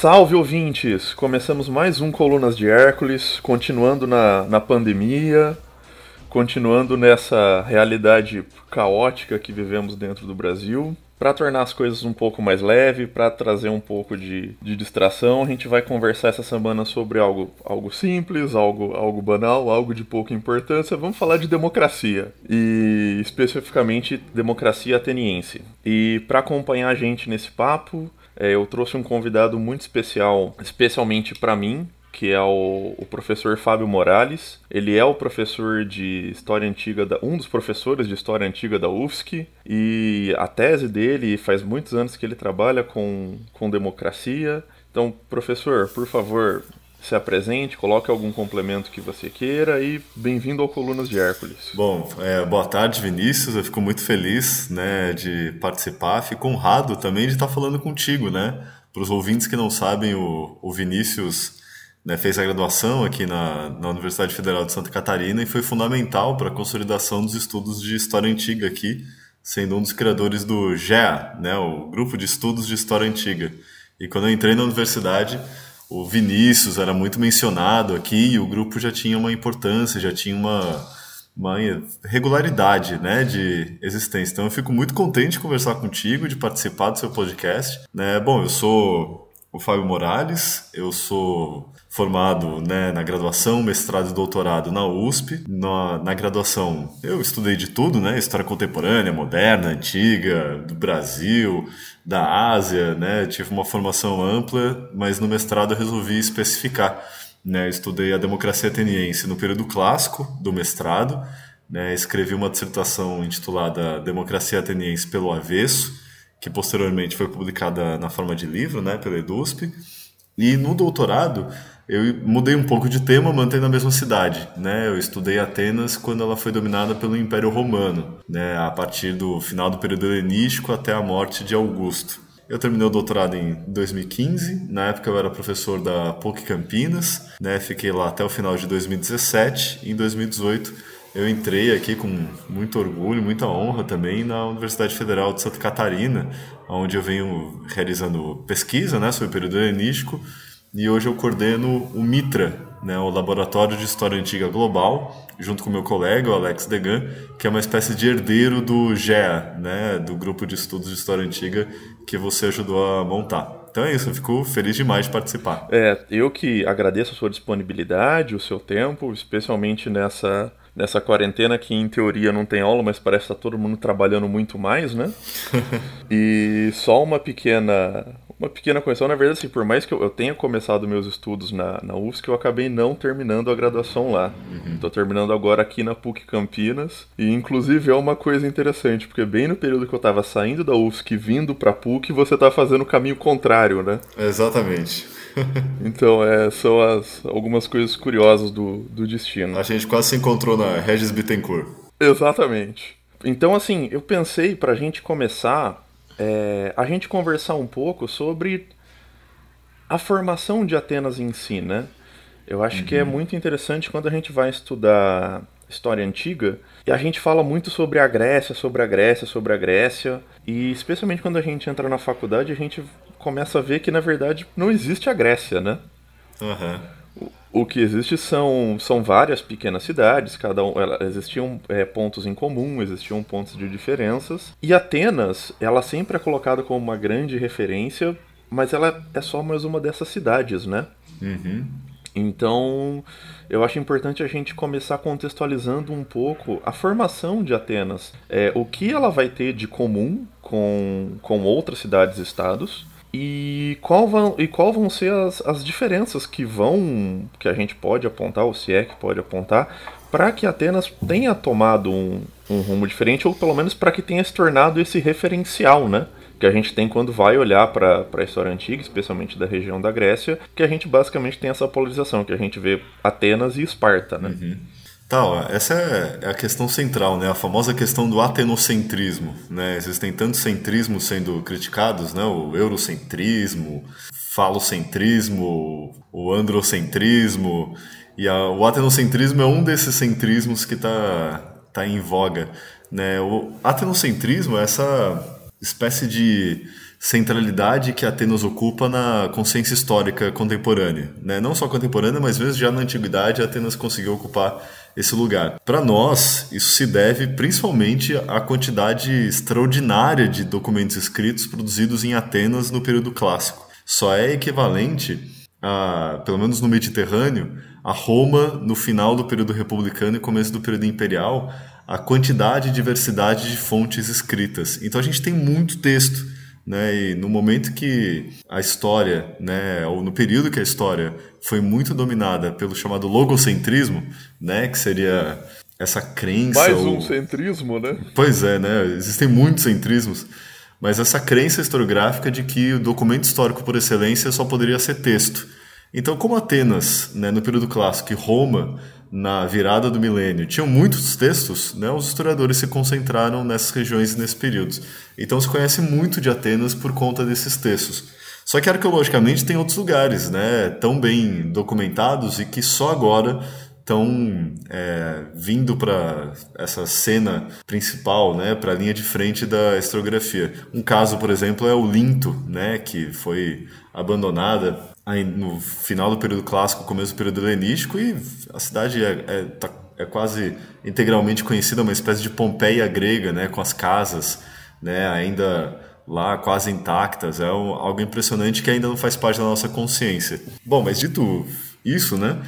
Salve ouvintes! Começamos mais um Colunas de Hércules, continuando na, na pandemia, continuando nessa realidade caótica que vivemos dentro do Brasil. Para tornar as coisas um pouco mais leve, para trazer um pouco de, de distração, a gente vai conversar essa semana sobre algo, algo simples, algo, algo banal, algo de pouca importância. Vamos falar de democracia e especificamente democracia ateniense. E para acompanhar a gente nesse papo, é, eu trouxe um convidado muito especial, especialmente para mim, que é o, o, professor Fábio Morales. Ele é o professor de História Antiga, da, um dos professores de História Antiga da UFSC, e a tese dele faz muitos anos que ele trabalha com, com democracia. Então, professor, por favor, se apresente, coloque algum complemento que você queira e bem-vindo ao Colunas de Hércules. Bom, é, boa tarde, Vinícius. Eu fico muito feliz né, de participar, fico honrado também de estar falando contigo, né? Para os ouvintes que não sabem, o, o Vinícius né, fez a graduação aqui na, na Universidade Federal de Santa Catarina e foi fundamental para a consolidação dos estudos de História Antiga aqui, sendo um dos criadores do GEA, né, o Grupo de Estudos de História Antiga. E quando eu entrei na universidade o Vinícius era muito mencionado aqui e o grupo já tinha uma importância, já tinha uma, uma regularidade né, de existência. Então eu fico muito contente de conversar contigo, de participar do seu podcast. Né? Bom, eu sou o Fábio Morales, eu sou formado né, na graduação, mestrado e doutorado na USP. Na, na, graduação eu estudei de tudo, né? História contemporânea, moderna, antiga, do Brasil, da Ásia, né? Tive uma formação ampla, mas no mestrado eu resolvi especificar. Né? Estudei a democracia ateniense no período clássico do mestrado, né? escrevi uma dissertação intitulada Democracia Ateniense pelo Avesso, que posteriormente foi publicada na forma de livro né? pela EDUSP. E no doutorado eu mudei um pouco de tema, mantendo a mesma cidade, né? Eu estudei Atenas quando ela foi dominada pelo Império Romano, né? A partir do final do período helenístico até a morte de Augusto. Eu terminei o doutorado em 2015. Na época eu era professor da PUC Campinas, né? Fiquei lá até o final de 2017. Em 2018 eu entrei aqui com muito orgulho, muita honra também na Universidade Federal de Santa Catarina, onde eu venho realizando pesquisa, né, sobre o período helenístico e hoje eu coordeno o MITRA, né, o Laboratório de História Antiga Global, junto com meu colega, o Alex Degan, que é uma espécie de herdeiro do GEA, né, do Grupo de Estudos de História Antiga que você ajudou a montar. Então é isso, eu fico feliz demais de participar. É, eu que agradeço a sua disponibilidade, o seu tempo, especialmente nessa nessa quarentena que em teoria não tem aula, mas parece que tá todo mundo trabalhando muito mais, né? e só uma pequena uma pequena correção, na verdade, assim, por mais que eu, eu tenha começado meus estudos na, na UFSC, eu acabei não terminando a graduação lá. Estou uhum. terminando agora aqui na PUC Campinas. E, inclusive, é uma coisa interessante, porque bem no período que eu estava saindo da UFSC vindo para a PUC, você está fazendo o caminho contrário, né? Exatamente. então, é, são as, algumas coisas curiosas do, do destino. A gente quase se encontrou na Regis Bittencourt. Exatamente. Então, assim, eu pensei para a gente começar é, a gente conversar um pouco sobre a formação de Atenas em si, né? Eu acho uhum. que é uhum. muito interessante quando a gente vai estudar história antiga e a gente fala muito sobre a Grécia, sobre a Grécia, sobre a Grécia e especialmente quando a gente entra na faculdade a gente começa a ver que na verdade não existe a Grécia, né? Uhum. O que existe são, são várias pequenas cidades, cada um, ela, existiam é, pontos em comum, existiam pontos de diferenças. E Atenas, ela sempre é colocada como uma grande referência, mas ela é só mais uma dessas cidades, né? Uhum. Então, eu acho importante a gente começar contextualizando um pouco a formação de Atenas. É, o que ela vai ter de comum com, com outras cidades-estados e qual vão, e qual vão ser as, as diferenças que vão que a gente pode apontar, ou se é que pode apontar, para que Atenas tenha tomado um, um rumo diferente, ou pelo menos para que tenha se tornado esse referencial, né? Que a gente tem quando vai olhar para a história antiga, especialmente da região da Grécia, que a gente basicamente tem essa polarização, que a gente vê Atenas e Esparta, né? Uhum. Tal, essa é, é a questão central, né? A famosa questão do atenocentrismo, né? Existem tantos centrismos sendo criticados, né? O eurocentrismo, falocentrismo, o androcentrismo, e a, o atenocentrismo é um desses centrismos que está tá em voga, né? O atenocentrismo é essa espécie de centralidade que Atenas ocupa na consciência histórica contemporânea. Né? Não só contemporânea, mas mesmo já na antiguidade, Atenas conseguiu ocupar esse lugar. Para nós, isso se deve principalmente à quantidade extraordinária de documentos escritos produzidos em Atenas no período clássico. Só é equivalente, a, pelo menos no Mediterrâneo, a Roma no final do período republicano e começo do período imperial, a quantidade e diversidade de fontes escritas. Então a gente tem muito texto né? E no momento que a história, né, ou no período que a história foi muito dominada pelo chamado logocentrismo, né, que seria essa crença. Mais um centrismo, né? Pois é, né? Existem muitos centrismos, mas essa crença historiográfica de que o documento histórico por excelência só poderia ser texto. Então, como Atenas, né, no período clássico, e Roma na virada do milênio tinham muitos textos, né, os historiadores se concentraram nessas regiões e nesses períodos. Então se conhece muito de Atenas por conta desses textos. Só que arqueologicamente tem outros lugares, né, tão bem documentados e que só agora estão é, vindo para essa cena principal, né, para a linha de frente da historiografia. Um caso, por exemplo, é o Linto, né, que foi abandonada no final do período clássico, começo do período helenístico, e a cidade é, é, tá, é quase integralmente conhecida, uma espécie de Pompeia grega, né, com as casas né, ainda lá quase intactas. É um, algo impressionante que ainda não faz parte da nossa consciência. Bom, mas dito isso, né,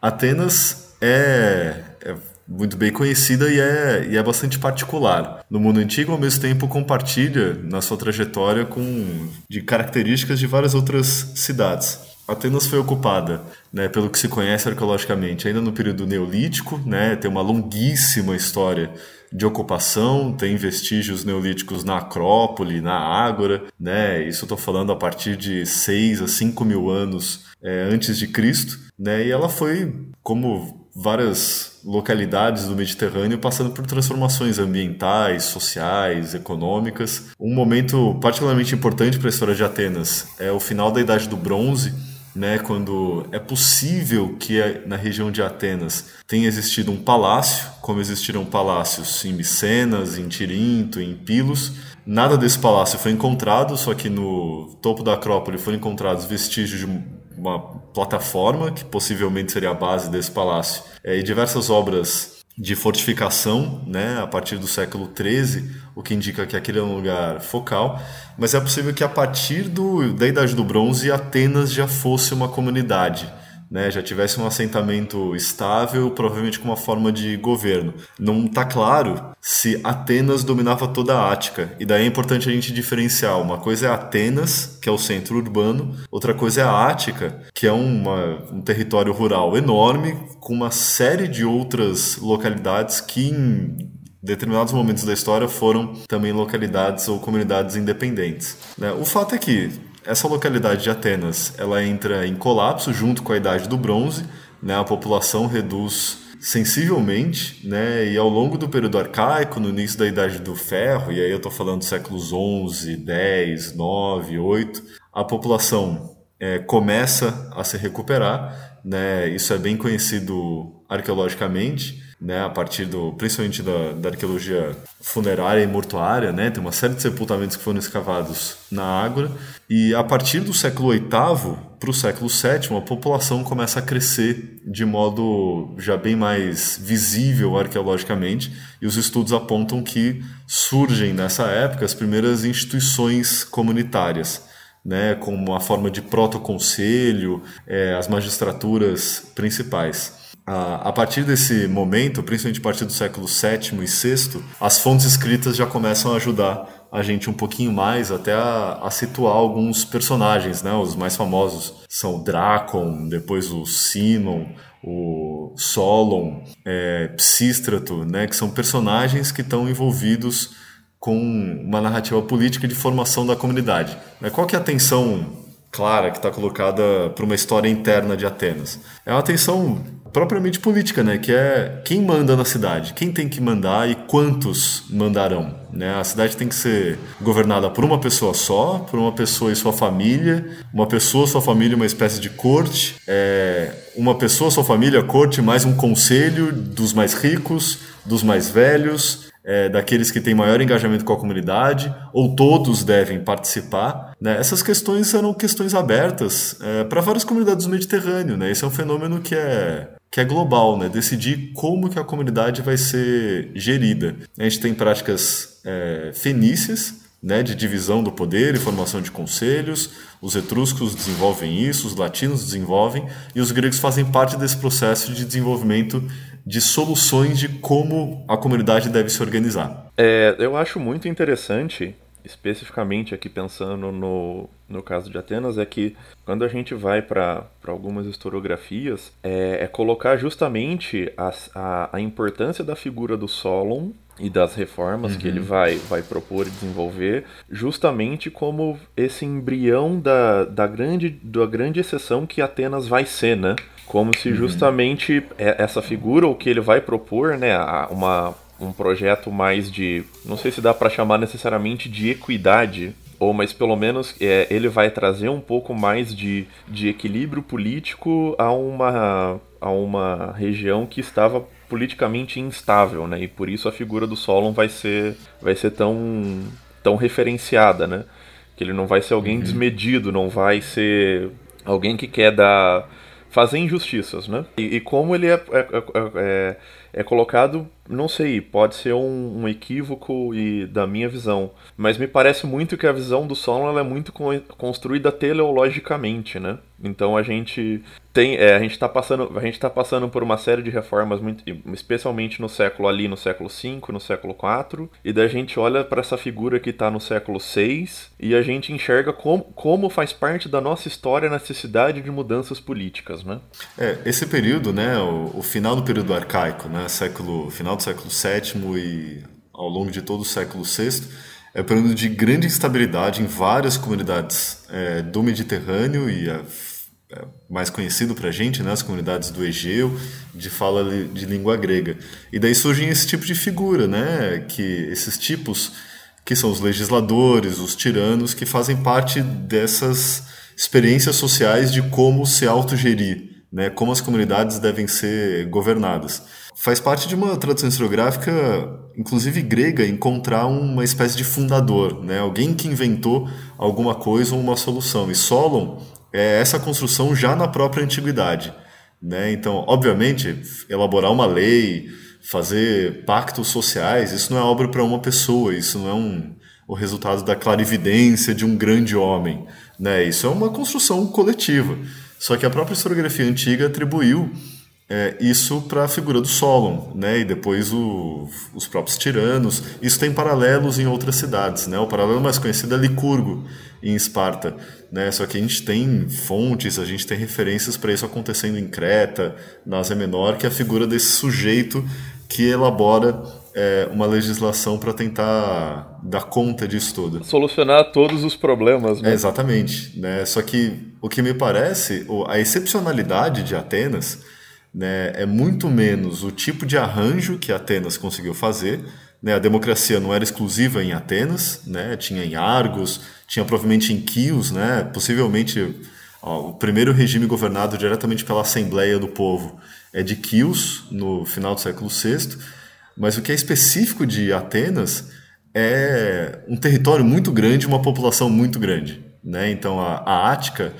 Atenas é, é muito bem conhecida e é, e é bastante particular. No mundo antigo, ao mesmo tempo, compartilha na sua trajetória com de características de várias outras cidades. Atenas foi ocupada, né, pelo que se conhece arqueologicamente, ainda no período neolítico, né, tem uma longuíssima história de ocupação, tem vestígios neolíticos na Acrópole, na Ágora, né, isso estou falando a partir de 6 a 5 mil anos é, antes de Cristo, né, e ela foi, como várias localidades do Mediterrâneo passando por transformações ambientais, sociais, econômicas. Um momento particularmente importante para a história de Atenas é o final da Idade do Bronze, né, quando é possível que na região de Atenas tenha existido um palácio, como existiram palácios em Micenas, em Tirinto, em Pilos. Nada desse palácio foi encontrado, só que no topo da Acrópole foram encontrados vestígios de uma plataforma, que possivelmente seria a base desse palácio, é, e diversas obras de fortificação, né, a partir do século XIII, o que indica que aquele é um lugar focal, mas é possível que a partir do, da Idade do Bronze Atenas já fosse uma comunidade né, já tivesse um assentamento estável, provavelmente com uma forma de governo. Não está claro se Atenas dominava toda a Ática, e daí é importante a gente diferenciar. Uma coisa é Atenas, que é o centro urbano, outra coisa é a Ática, que é uma, um território rural enorme, com uma série de outras localidades que em determinados momentos da história foram também localidades ou comunidades independentes. Né? O fato é que essa localidade de Atenas, ela entra em colapso junto com a Idade do Bronze, né? A população reduz sensivelmente, né? E ao longo do período arcaico, no início da Idade do Ferro, e aí eu estou falando séculos 11, 10, 9, 8, a população é, começa a se recuperar, né? Isso é bem conhecido arqueologicamente né, a partir do, principalmente da, da, arqueologia funerária e mortuária, né, tem uma série de sepultamentos que foram escavados na Ágora, e a partir do século VIII para o século VII, a população começa a crescer de modo já bem mais visível arqueologicamente, e os estudos apontam que surgem nessa época as primeiras instituições comunitárias, né, como a forma de protoconselho, é, as magistraturas principais a, partir desse momento, principalmente a partir do século VII e VI, as fontes escritas já começam a ajudar a gente um pouquinho mais até a, a, situar alguns personagens, né? Os mais famosos são o Dracon, depois o Sinon, o Solon, é, Psístrato, né? Que são personagens que estão envolvidos com uma narrativa política de formação da comunidade. Né? Qual que é a tensão clara que está colocada para uma história interna de Atenas? É uma tensão propriamente política, né? Que é quem manda na cidade, quem tem que mandar e quantos mandarão. Né? A cidade tem que ser governada por uma pessoa só, por uma pessoa e sua família, uma pessoa, sua família, uma espécie de corte, é, uma pessoa, sua família, corte, mais um conselho dos mais ricos, dos mais velhos, é, daqueles que têm maior engajamento com a comunidade, ou todos devem participar. Né? Essas questões eram questões abertas é, para várias comunidades do Mediterrâneo. Né? Esse é um fenômeno que é, que é global, né? decidir como que a comunidade vai ser gerida. A gente tem práticas é, fenícias, né, de divisão do poder e formação de conselhos. Os etruscos desenvolvem isso, os latinos desenvolvem, e os gregos fazem parte desse processo de desenvolvimento de soluções de como a comunidade deve se organizar. É, eu acho muito interessante, especificamente aqui pensando no, no caso de Atenas, é que quando a gente vai para algumas historiografias, é, é colocar justamente a, a, a importância da figura do Solon e das reformas uhum. que ele uhum. vai, vai propor e desenvolver, justamente como esse embrião da, da, grande, da grande exceção que Atenas vai ser, né? Como se uhum. justamente uhum. essa figura, o que ele vai propor, né, uma, um projeto mais de, não sei se dá para chamar necessariamente de equidade, ou mas pelo menos é, ele vai trazer um pouco mais de, de equilíbrio político a uma, a uma região que estava politicamente instável, né? E por isso a figura do Solon vai ser, vai ser tão, tão referenciada, né? Que ele não vai ser alguém uhum. desmedido, não vai ser alguém que quer dar fazer injustiças, né? E, e como ele é, é, é, é é colocado, não sei, pode ser um, um, equívoco e da minha visão, mas me parece muito que a visão do Solon é muito construída teleologicamente, né? Então a gente tem, é, a gente está passando, a gente está passando por uma série de reformas, muito, especialmente no século ali, no século V, no século IV, e daí a gente olha para essa figura que está no século VI e a gente enxerga como, como faz parte da nossa história a necessidade de mudanças políticas, né? É, esse período, né, o, o final do período arcaico, né, século, final do século VII e ao longo de todo o século VI, é um período de grande instabilidade em várias comunidades é, do Mediterrâneo e é, é mais conhecido para a gente, né, as comunidades do Egeu, de fala de língua grega. E daí surgem esse tipo de figura, né, que esses tipos que são os legisladores, os tiranos, que fazem parte dessas experiências sociais de como se autogerir, né, como as comunidades devem ser governadas faz parte de uma tradição historiográfica, inclusive grega, encontrar uma espécie de fundador, né? alguém que inventou alguma coisa ou uma solução. E Solon é essa construção já na própria antiguidade. Né? Então, obviamente, elaborar uma lei, fazer pactos sociais, isso não é obra para uma pessoa, isso não é um, o resultado da clarividência de um grande homem. Né? Isso é uma construção coletiva. Só que a própria historiografia antiga atribuiu é, isso para a figura do Solon, né? E depois o, os próprios tiranos. Isso tem paralelos em outras cidades, né? O paralelo mais conhecido é Licurgo, em Esparta, né? Só que a gente tem fontes, a gente tem referências para isso acontecendo em Creta, na Ásia Menor, que é a figura desse sujeito que elabora é, uma legislação para tentar dar conta disso tudo. Solucionar todos os problemas, né? É, exatamente, né? Só que o que me parece, a excepcionalidade de Atenas né, é muito menos o tipo de arranjo que Atenas conseguiu fazer. Né, a democracia não era exclusiva em Atenas, né, tinha em Argos, tinha provavelmente em Quios, né, possivelmente ó, o primeiro regime governado diretamente pela Assembleia do Povo é de Quios, no final do século VI, mas o que é específico de Atenas é um território muito grande, uma população muito grande. Né? Então a, a Ática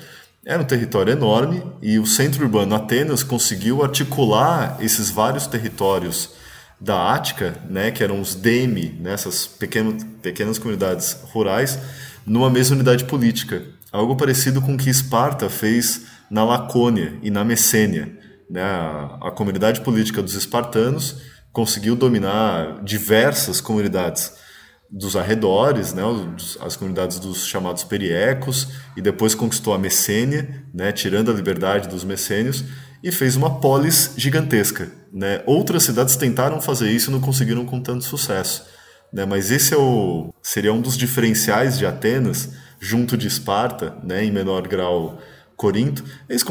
era um território enorme e o centro urbano Atenas conseguiu articular esses vários territórios da Ática, né, que eram os demi, né, essas pequenas, comunidades rurais, numa mesma unidade política. Algo parecido com o que Esparta fez na Lacônia e na Messênia. Né? A comunidade política dos espartanos conseguiu dominar diversas comunidades dos arredores, né, as comunidades dos chamados periecos, e depois conquistou a Messênia, né, tirando a liberdade dos messênios, e fez uma polis gigantesca. Né. Outras cidades tentaram fazer isso e não conseguiram com tanto sucesso. Né, mas esse é o, seria um dos diferenciais de Atenas, junto de Esparta, né, em menor grau Corinto. Eles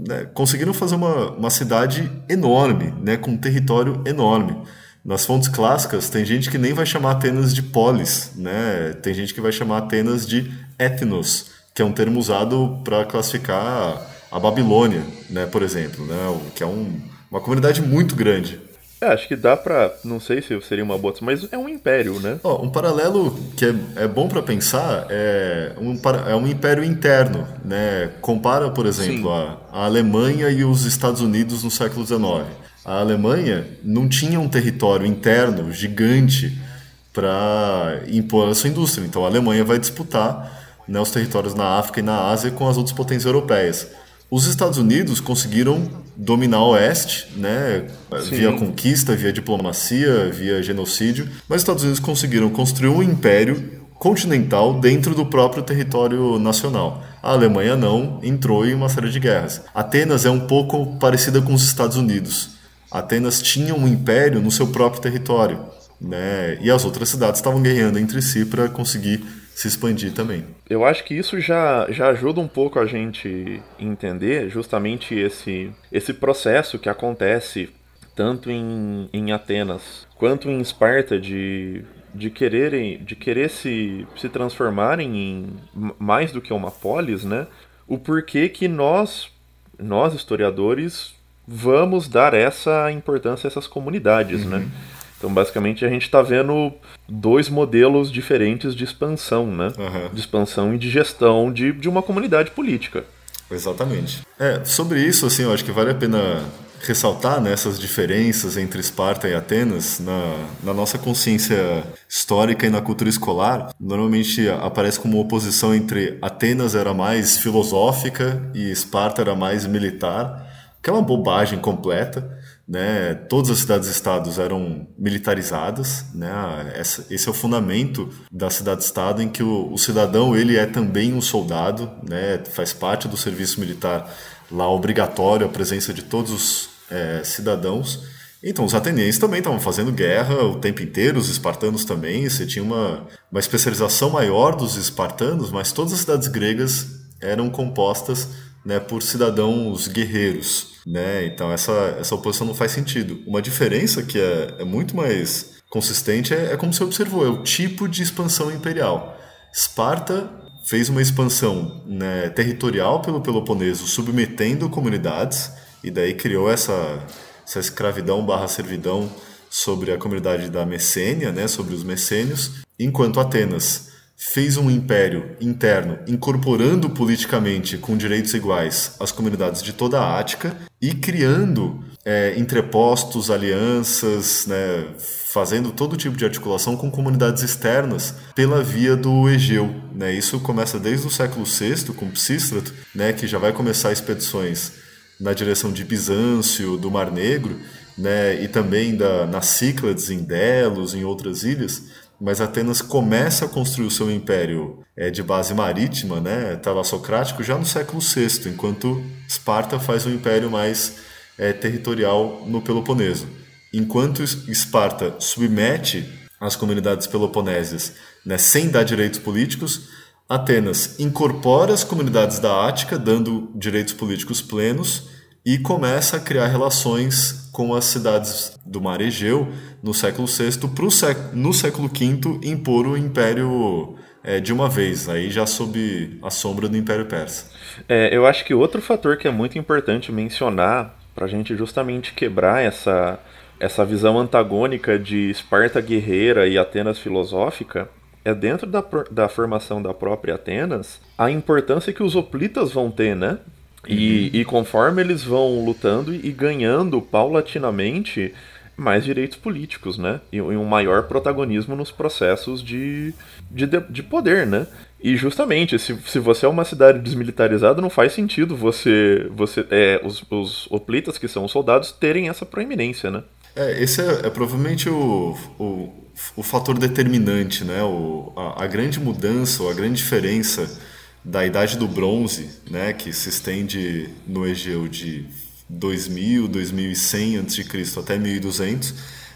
né, conseguiram fazer uma, uma cidade enorme, né, com um território enorme. Nas fontes clássicas, tem gente que nem vai chamar Atenas de polis, né? Tem gente que vai chamar Atenas de etnos, que é um termo usado para classificar a Babilônia, né, por exemplo, né? Que é um, uma comunidade muito grande. É, acho que dá pra. Não sei se seria uma boa, mas é um império, né? Oh, um paralelo que é, é bom para pensar é um, é um império interno, né? Compara, por exemplo, a, a, Alemanha e os Estados Unidos no século XIX. A Alemanha não tinha um território interno gigante para impor a sua indústria. Então a Alemanha vai disputar né, os territórios na África e na Ásia com as outras potências europeias. Os Estados Unidos conseguiram dominar o Oeste, né, Sim. via conquista, via diplomacia, via genocídio, mas os Estados Unidos conseguiram construir um império continental dentro do próprio território nacional. A Alemanha não, entrou em uma série de guerras. Atenas é um pouco parecida com os Estados Unidos. Atenas tinha um império no seu próprio território, né? E as outras cidades estavam guerreando entre si para conseguir se expandir também. Eu acho que isso já, já ajuda um pouco a gente entender justamente esse, esse processo que acontece tanto em, em Atenas quanto em Esparta de, de quererem de querer se, se transformarem em mais do que uma polis, né? O porquê que nós nós historiadores vamos dar essa importância a essas comunidades, né? uhum. né? Então, basicamente, a gente está vendo dois modelos diferentes de expansão, né? Uhum. De expansão e de gestão de, de uma comunidade política. Exatamente. É, sobre isso, assim, eu acho que vale a pena ressaltar né, essas diferenças entre Esparta e Atenas na, na, nossa consciência histórica e na cultura escolar. Normalmente aparece como oposição entre Atenas era mais filosófica e Esparta era mais militar, que é bobagem completa né, todas as cidades-estados eram militarizadas, né, esse é o fundamento da cidade-estado em que o, o, cidadão ele é também um soldado, né, faz parte do serviço militar lá obrigatório a presença de todos os é, cidadãos. Então os atenienses também estavam fazendo guerra o tempo inteiro, os espartanos também, você tinha uma, uma especialização maior dos espartanos, mas todas as cidades gregas eram compostas né, por cidadãos guerreiros. Né? Então essa, essa oposição não faz sentido. Uma diferença que é, é muito mais consistente é, é como você observou, é o tipo de expansão imperial. Esparta fez uma expansão né, territorial pelo Peloponeso, submetendo comunidades, e daí criou essa, essa escravidão barra servidão sobre a comunidade da Messênia, né, sobre os messênios, enquanto Atenas fez um império interno incorporando politicamente com direitos iguais as comunidades de toda a Ática e criando é, entrepostos, alianças, né, fazendo todo tipo de articulação com comunidades externas pela via do Egeu. Né? Isso começa desde o século VI, com Psístrato, né, que já vai começar expedições na direção de Bizâncio, do Mar Negro, né, e também da, nas Cíclades, em Delos, em outras ilhas, mas Atenas começa a construir o seu império é, de base marítima, né, talassocrático, já no século VI, enquanto Esparta faz um império mais é, territorial no Peloponeso. Enquanto Esparta submete as comunidades peloponésias né, sem dar direitos políticos, Atenas incorpora as comunidades da Ática, dando direitos políticos plenos, e começa a criar relações com as cidades do Mar Egeu no século VI, para século, no século V impor o império é, de uma vez, aí já sob a sombra do Império Persa. É, eu acho que outro fator que é muito importante mencionar para a gente justamente quebrar essa, essa visão antagônica de Esparta guerreira e Atenas filosófica é dentro da, da formação da própria Atenas a importância que os hoplitas vão ter, né? E, uhum. e conforme eles vão lutando e ganhando paulatinamente mais direitos políticos, né? E, um maior protagonismo nos processos de, de, de poder, né? E justamente, se, se você é uma cidade desmilitarizada, não faz sentido você, você é, os, os hoplitas, que são os soldados, terem essa proeminência, né? É, esse é, é provavelmente o, o, o, fator determinante, né? O, a, a grande mudança, ou a grande diferença da Idade do Bronze, né, que se estende no Egeu de 2000, 2100 a.C. até 1200,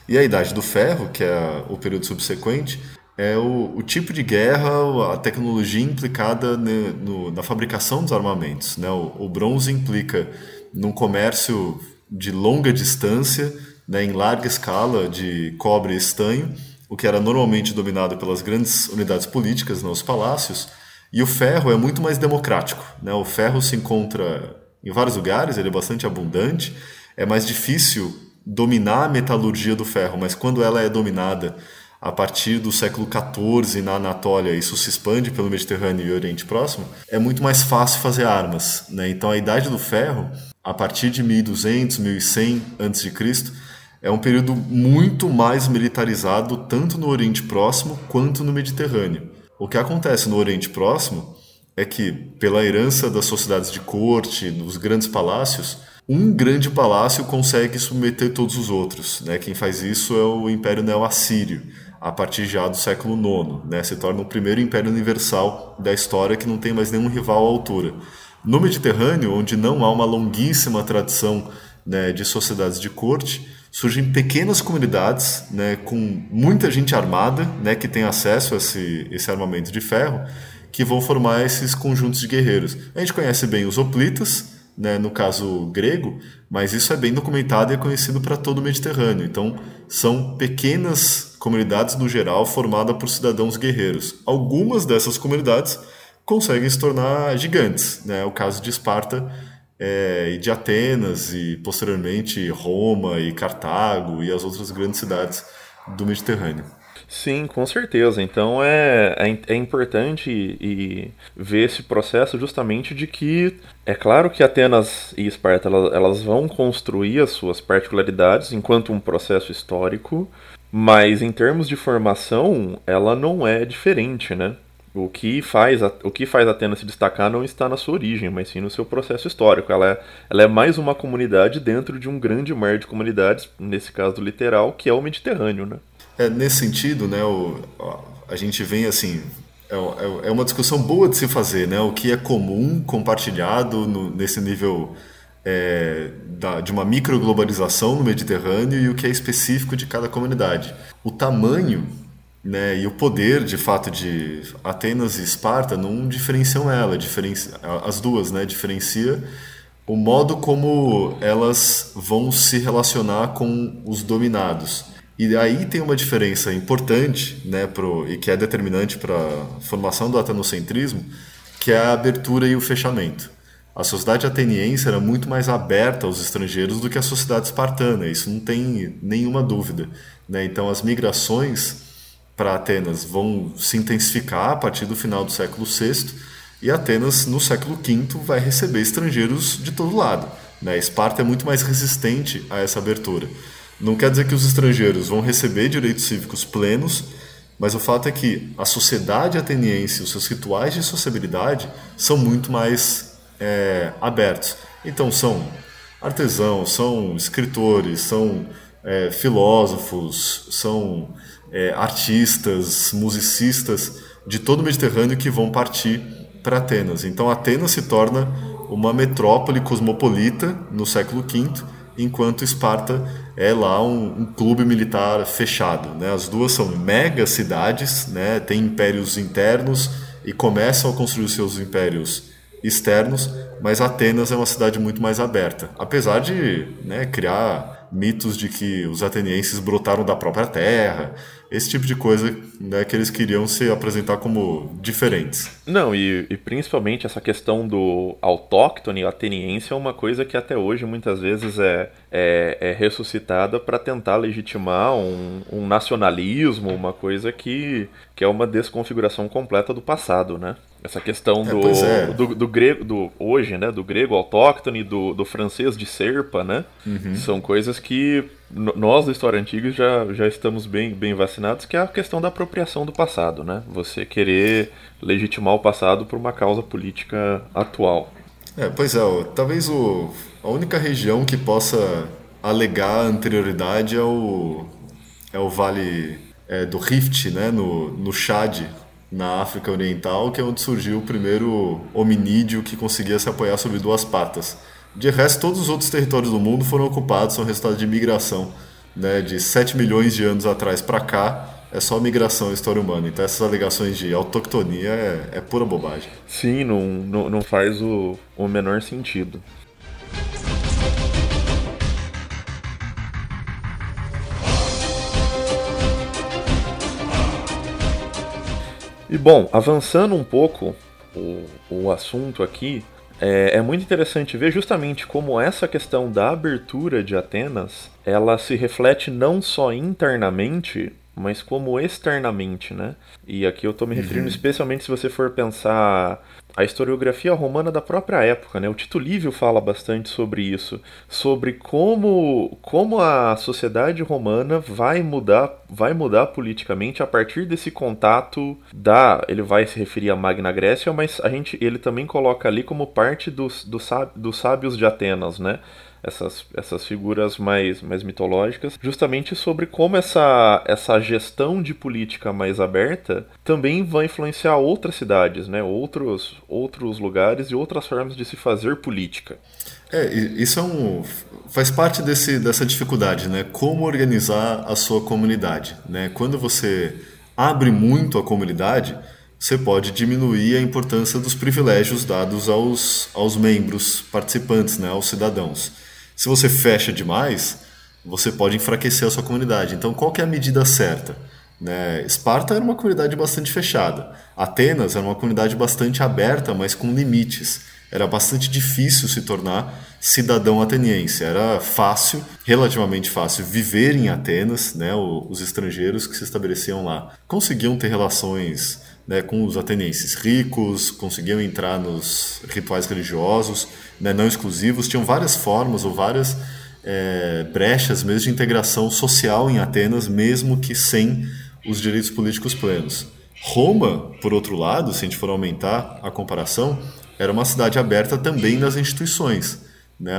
e a Idade do Ferro, que é o período subsequente, é o, o tipo de guerra, a tecnologia implicada ne, no, na fabricação dos armamentos. Né? O, o, bronze implica num comércio de longa distância, né, em larga escala de cobre e estanho, o que era normalmente dominado pelas grandes unidades políticas, nos palácios, e o ferro é muito mais democrático. Né? O ferro se encontra em vários lugares, ele é bastante abundante, é mais difícil dominar a metalurgia do ferro, mas quando ela é dominada a partir do século XIV na Anatólia, isso se expande pelo Mediterrâneo e Oriente Próximo, é muito mais fácil fazer armas. Né? Então a Idade do Ferro, a partir de 1200, 1100 a.C., é um período muito mais militarizado tanto no Oriente Próximo quanto no Mediterrâneo. O que acontece no Oriente Próximo é que, pela herança das sociedades de corte, nos grandes palácios, um grande palácio consegue submeter todos os outros. Né? Quem faz isso é o Império Neo-Assírio a partir já do século IX. Né? Se torna o primeiro império universal da história que não tem mais nenhum rival à altura. No Mediterrâneo, onde não há uma longuíssima tradição né, de sociedades de corte, surgem pequenas comunidades né, com muita gente armada né, que tem acesso a esse, esse armamento de ferro que vão formar esses conjuntos de guerreiros. A gente conhece bem os hoplitas, né, no caso grego, mas isso é bem documentado e é conhecido para todo o Mediterrâneo. Então, são pequenas comunidades no geral formadas por cidadãos guerreiros. Algumas dessas comunidades conseguem se tornar gigantes. Né? O caso de Esparta é, e de Atenas e posteriormente Roma e Cartago e as outras grandes cidades do Mediterrâneo. Sim, com certeza. Então é, é, é, importante e, ver esse processo justamente de que é claro que Atenas e Esparta elas, elas vão construir as suas particularidades enquanto um processo histórico, mas em termos de formação ela não é diferente, né? O que, faz, o que faz Atenas se destacar não está na sua origem, mas sim no seu processo histórico. Ela é, ela é mais uma comunidade dentro de um grande mar de comunidades, nesse caso literal, que é o Mediterrâneo, né? É, nesse sentido, né, o, a gente vem assim. É, é, é uma discussão boa de se fazer, né? O que é comum, compartilhado no, nesse nível é, da, de uma microglobalização no Mediterrâneo e o que é específico de cada comunidade. O tamanho né, e o poder, de fato, de Atenas e Esparta não diferenciam ela, diferencia, as duas, né, diferencia o modo como elas vão se relacionar com os dominados. E aí tem uma diferença importante, né, pro, e que é determinante para a formação do atenocentrismo, que é a abertura e o fechamento. A sociedade ateniense era muito mais aberta aos estrangeiros do que a sociedade espartana, isso não tem nenhuma dúvida. Né? Então as migrações para Atenas vão se intensificar a partir do final do século VI, e Atenas, no século V, vai receber estrangeiros de todo lado. Né? Esparta é muito mais resistente a essa abertura. Não quer dizer que os estrangeiros vão receber direitos cívicos plenos, mas o fato é que a sociedade ateniense, os seus rituais de sociabilidade são muito mais é, abertos. Então são artesãos, são escritores, são é, filósofos, são é, artistas, musicistas de todo o Mediterrâneo que vão partir para Atenas. Então Atenas se torna uma metrópole cosmopolita no século V enquanto Esparta é lá um, um, clube militar fechado. Né? As duas são mega cidades, né? têm impérios internos e começam a construir seus impérios externos, mas Atenas é uma cidade muito mais aberta, apesar de né, criar mitos de que os atenienses brotaram da própria terra, esse tipo de coisa né, que eles queriam se apresentar como diferentes. Não, e, e, principalmente essa questão do autóctone ateniense é uma coisa que até hoje muitas vezes é, é, é ressuscitada para tentar legitimar um, um, nacionalismo, uma coisa que, que é uma desconfiguração completa do passado, né? Essa questão é, do, é, do, do, grego, do, hoje, né, do grego autóctone, do, do francês de serpa, né? Uhum. São coisas que nós da História Antiga já, já estamos bem, bem vacinados, que é a questão da apropriação do passado, né? Você querer legitimar o passado por uma causa política atual. É, pois é, talvez o, a única região que possa alegar anterioridade é o, é o Vale é, do Rift, né, no, no Chad, na África Oriental, que é onde surgiu o primeiro hominídeo que conseguia se apoiar sobre duas patas. De resto, todos os outros territórios do mundo foram ocupados, são resultado de migração. Né, de 7 milhões de anos atrás para cá, é só migração história humana. Então essas alegações de autoctonia é, é pura bobagem. Sim, não, não, não faz o, o menor sentido. E bom, avançando um pouco o, o assunto aqui, é, é, muito interessante ver justamente como essa questão da abertura de Atenas ela se reflete não só internamente, mas como externamente, né? E aqui eu estou me referindo uhum. especialmente se você for pensar a historiografia romana da própria época, né? O Tito Livio fala bastante sobre isso, sobre como, como a sociedade romana vai mudar, vai mudar politicamente a partir desse contato da, ele vai se referir à Magna Grécia, mas a gente, ele também coloca ali como parte dos, dos, dos sábios de Atenas, né? Essas, essas figuras mais, mais mitológicas, justamente sobre como essa, essa gestão de política mais aberta também vai influenciar outras cidades, né? outros, outros lugares e outras formas de se fazer política. É, isso é um, faz parte desse, dessa dificuldade, né? Como organizar a sua comunidade, né? Quando você abre muito a comunidade, você pode diminuir a importância dos privilégios dados aos, aos membros participantes, né? Aos cidadãos. Se você fecha demais, você pode enfraquecer a sua comunidade. Então, qual é a medida certa? Né? Esparta era uma comunidade bastante fechada. Atenas era uma comunidade bastante aberta, mas com limites. Era bastante difícil se tornar cidadão ateniense. Era fácil, relativamente fácil, viver em Atenas. Né? Os estrangeiros que se estabeleciam lá conseguiam ter relações né, com os atenienses ricos, conseguiam entrar nos rituais religiosos né, não exclusivos, tinham várias formas ou várias é, brechas mesmo de integração social em Atenas, mesmo que sem os direitos políticos plenos. Roma, por outro lado, se a gente for aumentar a comparação, era uma cidade aberta também nas instituições. Né?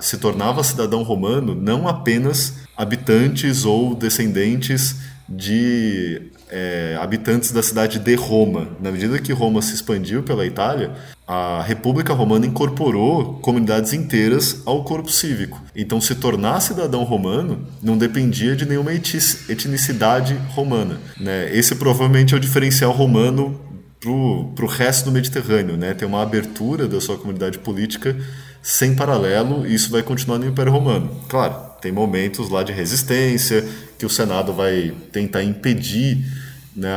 Se tornava cidadão romano não apenas habitantes ou descendentes de é, habitantes da cidade de Roma. Na medida que Roma se expandiu pela Itália, a República Romana incorporou comunidades inteiras ao corpo cívico. Então, se tornar cidadão romano não dependia de nenhuma etnicidade romana. Né? Esse provavelmente é o diferencial romano para o resto do Mediterrâneo. Né? Tem uma abertura da sua comunidade política sem paralelo e isso vai continuar no Império Romano. Claro, tem momentos lá de resistência que o Senado vai tentar impedir né,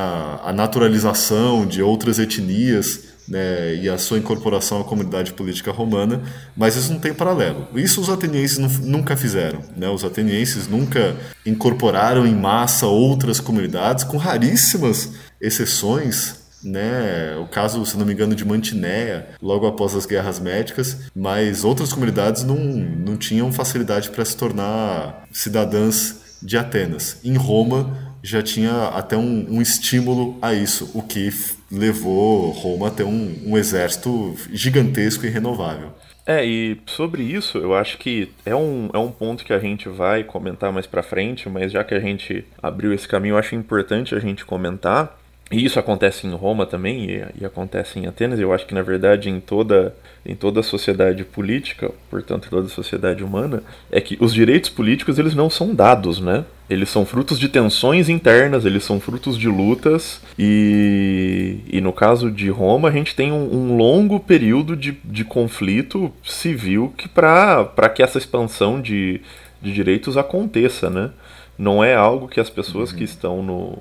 a naturalização de outras etnias né, e a sua incorporação à comunidade política romana, mas isso não tem paralelo. Isso os atenienses nunca fizeram. Né? Os atenienses nunca incorporaram em massa outras comunidades, com raríssimas exceções. Né, o caso, se não me engano, de Mantinéia, logo após as guerras médicas, mas outras comunidades não, não tinham facilidade para se tornar cidadãs de Atenas. Em Roma, já tinha até um, um, estímulo a isso, o que levou Roma a ter um, um, exército gigantesco e renovável. É, e sobre isso, eu acho que é um, é um ponto que a gente vai comentar mais pra frente, mas já que a gente abriu esse caminho, eu acho importante a gente comentar. E isso acontece em Roma também, e, e acontece em Atenas, eu acho que na verdade em toda em toda a sociedade política, portanto toda a sociedade humana, é que os direitos políticos eles não são dados, né? Eles são frutos de tensões internas, eles são frutos de lutas e, e no caso de Roma a gente tem um, um longo período de, de conflito civil que para que essa expansão de, de direitos aconteça, né? Não é algo que as pessoas uhum. que estão no,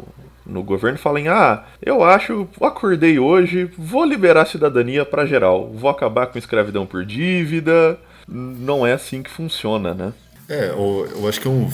no governo falem: ah, eu acho, acordei hoje, vou liberar a cidadania para geral, vou acabar com escravidão por dívida. Não é assim que funciona, né? É, eu acho que um,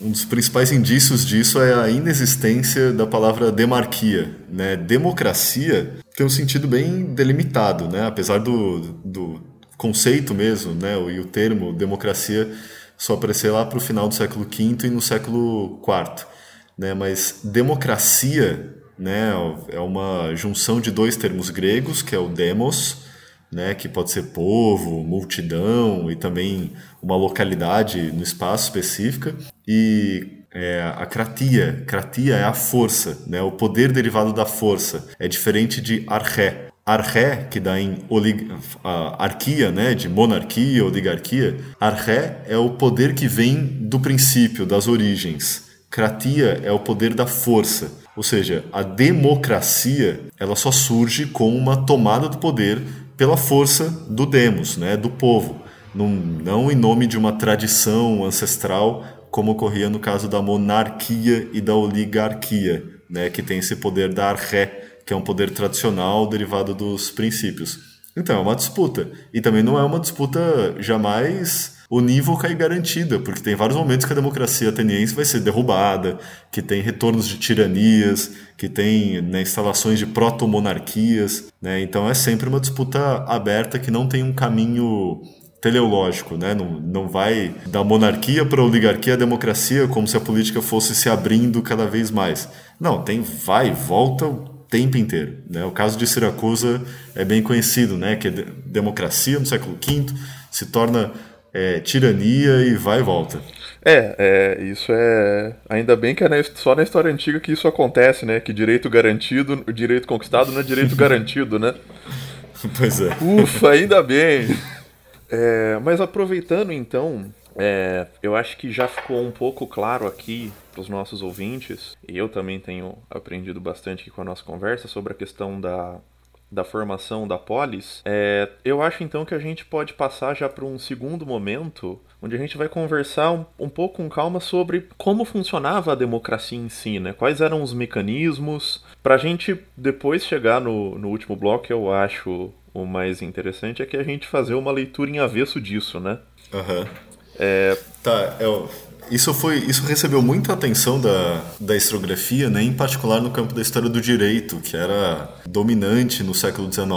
um dos principais indícios disso é a inexistência da palavra demarquia. Né? Democracia tem um sentido bem delimitado, né? apesar do, do conceito mesmo né? e o termo democracia só aparecer lá para o final do século V e no século IV né? Mas democracia, né, é uma junção de dois termos gregos, que é o demos, né, que pode ser povo, multidão e também uma localidade no espaço específica, e é, a kratia. Kratia é a força, né, o poder derivado da força. É diferente de arché. Arché, que dá em olig... arquia, né, de monarquia, oligarquia. Arché é o poder que vem do princípio, das origens. Kratia é o poder da força, ou seja, a democracia ela só surge com uma tomada do poder pela força do demos, né, do povo, não, não em nome de uma tradição ancestral como ocorria no caso da monarquia e da oligarquia, né, que tem esse poder da arré, que é um poder tradicional derivado dos princípios. Então, é uma disputa. E também não é uma disputa jamais unívoca e garantida, porque tem vários momentos que a democracia ateniense vai ser derrubada, que tem retornos de tiranias, que tem né, instalações de proto-monarquias. Né? Então é sempre uma disputa aberta que não tem um caminho teleológico, né? Não, não vai da monarquia para a oligarquia à democracia como se a política fosse se abrindo cada vez mais. Não, tem vai volta o tempo inteiro. Né? O caso de Siracusa é bem conhecido, né? Que é democracia no século V se torna é, tirania e vai e volta. É, é, isso é. Ainda bem que é só na história antiga que isso acontece, né? Que direito garantido, direito conquistado não é direito garantido, né? Pois é. Ufa, ainda bem. É, mas aproveitando então, é, eu acho que já ficou um pouco claro aqui para os nossos ouvintes, e eu também tenho aprendido bastante aqui com a nossa conversa sobre a questão da, da formação da polis. É, eu acho então que a gente pode passar já para um segundo momento, onde a gente vai conversar um, um, pouco com calma sobre como funcionava a democracia em si, né? quais eram os mecanismos, para a gente depois chegar no, no último bloco, eu acho o mais interessante é que a gente fazer uma leitura em avesso disso, né? Aham. Uhum. É... Tá, eu, isso foi, isso recebeu muita atenção da, da historiografia, né, em particular no campo da história do direito, que era dominante no século XIX.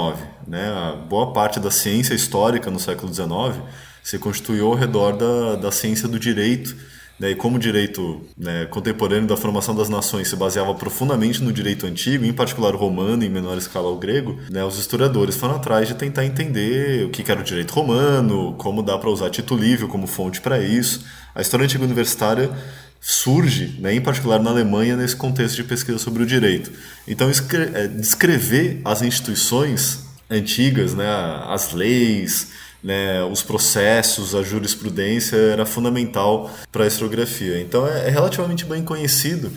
Né? A boa parte da ciência histórica no século XIX se constituiu ao redor da, da ciência do direito né, e como o direito né, contemporâneo da formação das nações se baseava profundamente no direito antigo, em particular o romano, em menor escala o grego, né, os historiadores foram atrás de tentar entender o que era o direito romano, como dá para usar Tito Livio como fonte para isso. A história antiga universitária surge, né, em particular na Alemanha, nesse contexto de pesquisa sobre o direito. Então, é, descrever as instituições antigas, né, as leis, né, os processos, a jurisprudência era fundamental para a historiografia. Então é, é, relativamente bem conhecido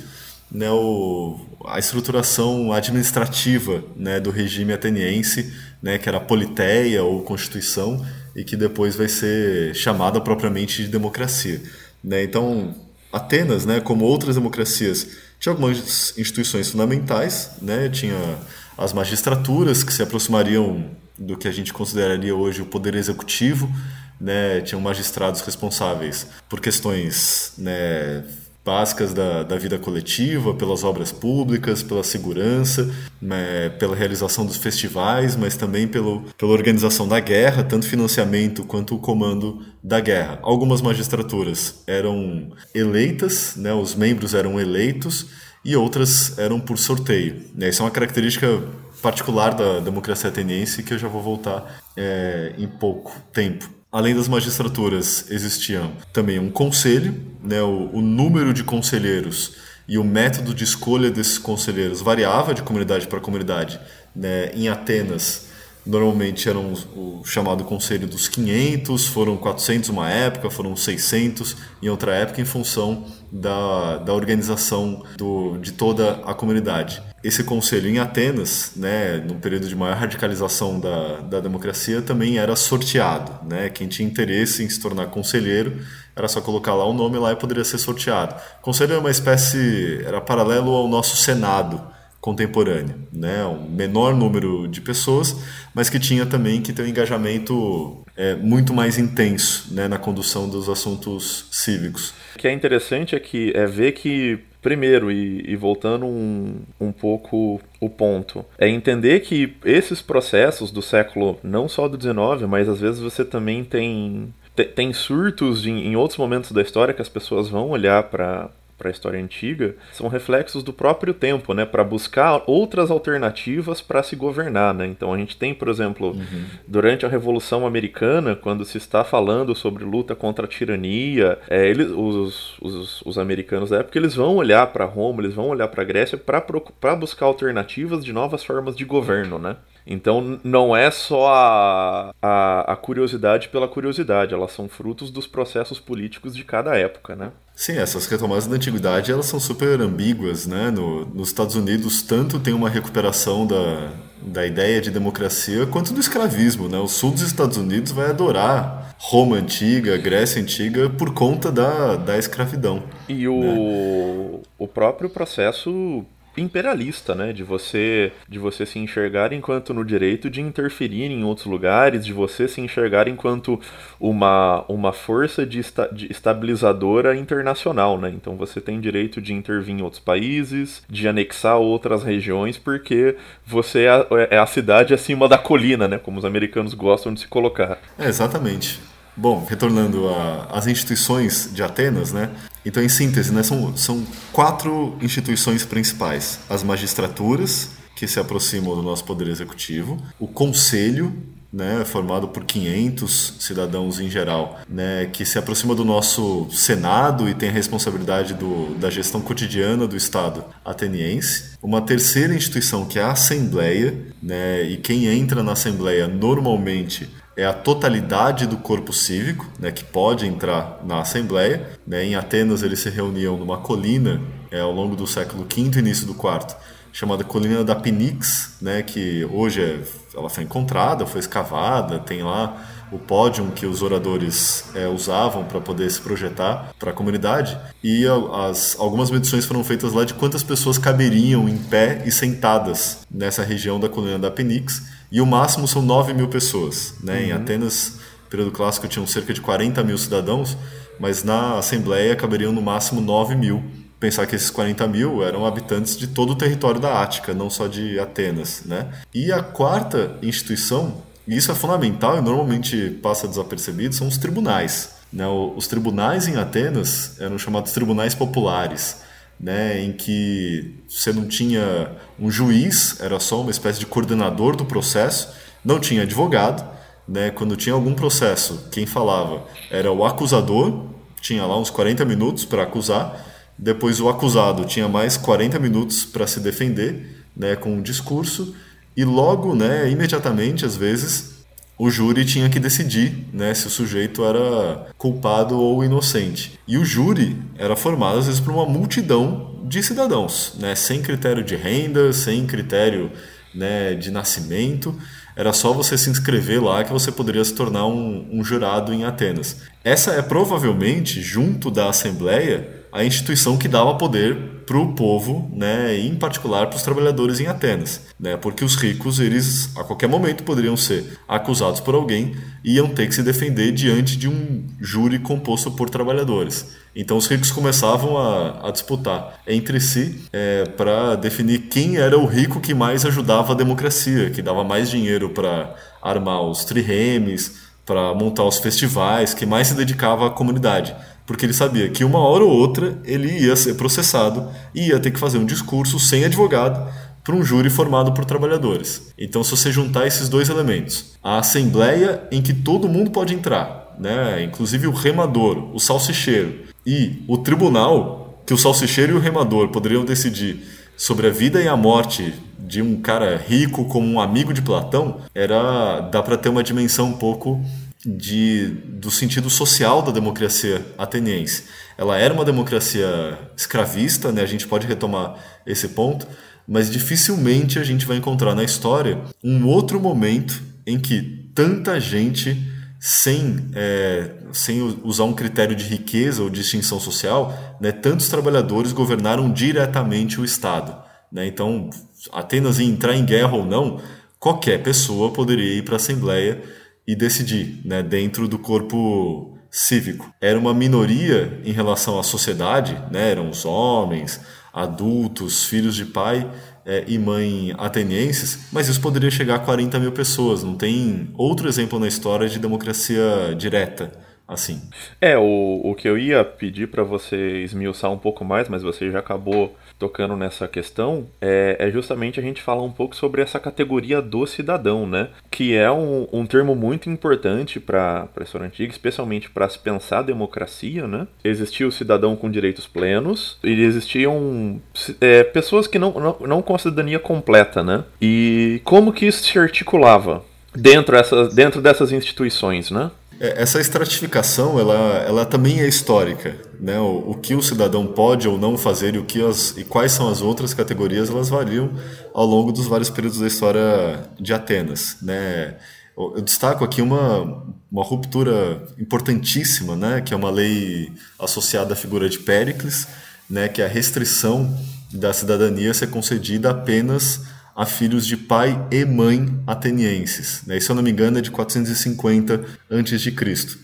né, o, a estruturação administrativa né, do regime ateniense, né, que era a Politeia ou Constituição, e que depois vai ser chamada propriamente de democracia. Né? Então, Atenas, né, como outras democracias, tinha algumas instituições fundamentais, né, tinha as magistraturas que se aproximariam do que a gente consideraria hoje o poder executivo, né? Tinham magistrados responsáveis por questões, né, básicas da, da vida coletiva, pelas obras públicas, pela segurança, né, pela realização dos festivais, mas também pelo, pela organização da guerra, tanto financiamento quanto o comando da guerra. Algumas magistraturas eram eleitas, né, os membros eram eleitos, e outras eram por sorteio. Né? Isso é uma característica particular da democracia ateniense que eu já vou voltar é, em pouco tempo. Além das magistraturas, existia também um conselho, né, o, o número de conselheiros e o método de escolha desses conselheiros variava de comunidade para comunidade. Né? Em Atenas, normalmente eram o chamado Conselho dos 500, foram 400 uma época, foram 600 em outra época, em função da, da organização do, de toda a comunidade. Esse conselho em Atenas, né, no período de maior radicalização da, da democracia, também era sorteado. Né? Quem tinha interesse em se tornar conselheiro era só colocar lá o nome lá e poderia ser sorteado. conselho era uma espécie, era paralelo ao nosso Senado, contemporâneo, né? um menor número de pessoas, mas que tinha também que ter um engajamento é, muito mais intenso né, na condução dos assuntos cívicos. O que é interessante é que é ver que Primeiro, e, e, voltando um, um pouco o ponto, é entender que esses processos do século, não só do 19, mas às vezes você também tem, tem surtos de, em outros momentos da história que as pessoas vão olhar para para a história antiga são reflexos do próprio tempo, né, para buscar outras alternativas para se governar, né? Então a gente tem, por exemplo, uhum. durante a Revolução Americana, quando se está falando sobre luta contra a tirania, é, eles, os, os, os, americanos da época eles vão olhar para Roma, eles vão olhar para a Grécia para buscar alternativas de novas formas de governo, né? Então não é só a, a, a, curiosidade pela curiosidade, elas são frutos dos processos políticos de cada época, né? Sim, essas retomadas da antiguidade elas são super ambíguas, né? No, nos Estados Unidos tanto tem uma recuperação da, da ideia de democracia quanto do escravismo, né? O sul dos Estados Unidos vai adorar Roma antiga, Grécia antiga por conta da, da escravidão. E o, né? o próprio processo imperialista, né? De você, de você se enxergar enquanto no direito de interferir em outros lugares, de você se enxergar enquanto uma, uma força de, esta, de estabilizadora internacional, né? Então você tem direito de intervir em outros países, de anexar outras regiões, porque você é a, é a cidade acima da colina, né? Como os americanos gostam de se colocar. É, exatamente. Bom, retornando às instituições de Atenas, né? Então, em síntese, né, são, são quatro instituições principais: as magistraturas, que se aproximam do nosso poder executivo, o conselho, né, formado por 500 cidadãos em geral, né, que se aproxima do nosso Senado e tem a responsabilidade do, da gestão cotidiana do Estado ateniense. Uma terceira instituição que é a Assembleia, né, e quem entra na Assembleia normalmente é a totalidade do corpo cívico, né, que pode entrar na Assembleia. Né? Em Atenas, eles se reuniam numa colina é, ao longo do século V e início do IV, chamada Colina da Pinix, né, que hoje é, ela foi encontrada, foi escavada, tem lá o pódio que os oradores é, usavam para poder se projetar para a comunidade. E as, algumas medições foram feitas lá de quantas pessoas caberiam em pé e sentadas nessa região da colina da Penix. E o máximo são 9 mil pessoas. Né? Uhum. Em Atenas, período clássico, tinham cerca de 40 mil cidadãos, mas na Assembleia caberiam no máximo 9 mil pensar que esses 40 mil eram habitantes de todo o território da Ática, não só de Atenas. Né? E a quarta instituição e isso é fundamental e normalmente passa desapercebido, são os tribunais. Né? Os tribunais em Atenas eram chamados tribunais populares, né? em que você não tinha um juiz, era só uma espécie de coordenador do processo, não tinha advogado. Né? Quando tinha algum processo, quem falava era o acusador, tinha lá uns 40 minutos para acusar, depois o acusado tinha mais 40 minutos para se defender né, com um discurso e logo, né, imediatamente, às vezes, o júri tinha que decidir né, se o sujeito era culpado ou inocente. E o júri era formado, às vezes, por uma multidão de cidadãos, né, sem critério de renda, sem critério né, de nascimento. Era só você se inscrever lá que você poderia se tornar um, um jurado em Atenas. Essa é provavelmente, junto da Assembleia, a instituição que dava poder para o povo, né, em particular para os trabalhadores em Atenas, né, porque os ricos eles a qualquer momento poderiam ser acusados por alguém e iam ter que se defender diante de um júri composto por trabalhadores. Então os ricos começavam a, a disputar entre si é, para definir quem era o rico que mais ajudava a democracia, que dava mais dinheiro para armar os triremes, para montar os festivais, que mais se dedicava à comunidade porque ele sabia que uma hora ou outra ele ia ser processado e ia ter que fazer um discurso sem advogado para um júri formado por trabalhadores. Então, se você juntar esses dois elementos, a assembleia em que todo mundo pode entrar, né, inclusive o remador, o salsicheiro, e o tribunal, que o salsicheiro e o remador poderiam decidir sobre a vida e a morte de um cara rico como um amigo de Platão, era dá para ter uma dimensão um pouco de, do sentido social da democracia ateniense. Ela era uma democracia escravista, né? a gente pode retomar esse ponto, mas dificilmente a gente vai encontrar na história um outro momento em que tanta gente, sem, é, sem usar um critério de riqueza ou distinção social, né, tantos trabalhadores governaram diretamente o Estado. Né? Então, Atenas ia entrar em guerra ou não, qualquer pessoa poderia ir para a Assembleia e decidir, né, dentro do corpo cívico. Era uma minoria em relação à sociedade, né, eram os homens, adultos, filhos de pai é, e mãe atenienses, mas isso poderia chegar a 40 mil pessoas. Não tem outro exemplo na história de democracia direta assim. É, o, o que eu ia pedir para você esmiuçar um pouco mais, mas você já acabou tocando nessa questão, é, é, justamente a gente falar um pouco sobre essa categoria do cidadão, né? Que é um, um termo muito importante para a história antiga, especialmente para se pensar democracia, né? Existia o cidadão com direitos plenos e existiam é, pessoas que não, não, não com a cidadania completa, né? E como que isso se articulava dentro, essa, dentro dessas instituições, né? É, essa estratificação, ela, ela também é histórica, né? O, o, que o cidadão pode ou não fazer e, o que as, e quais são as outras categorias, elas variam ao longo dos vários períodos da história de Atenas, né? Eu destaco aqui uma, uma ruptura importantíssima, né? Que é uma lei associada à figura de Péricles, né? Que é a restrição da cidadania ser concedida apenas a filhos de pai e mãe atenienses. Né? E, se eu não me engano, é de 450 a.C.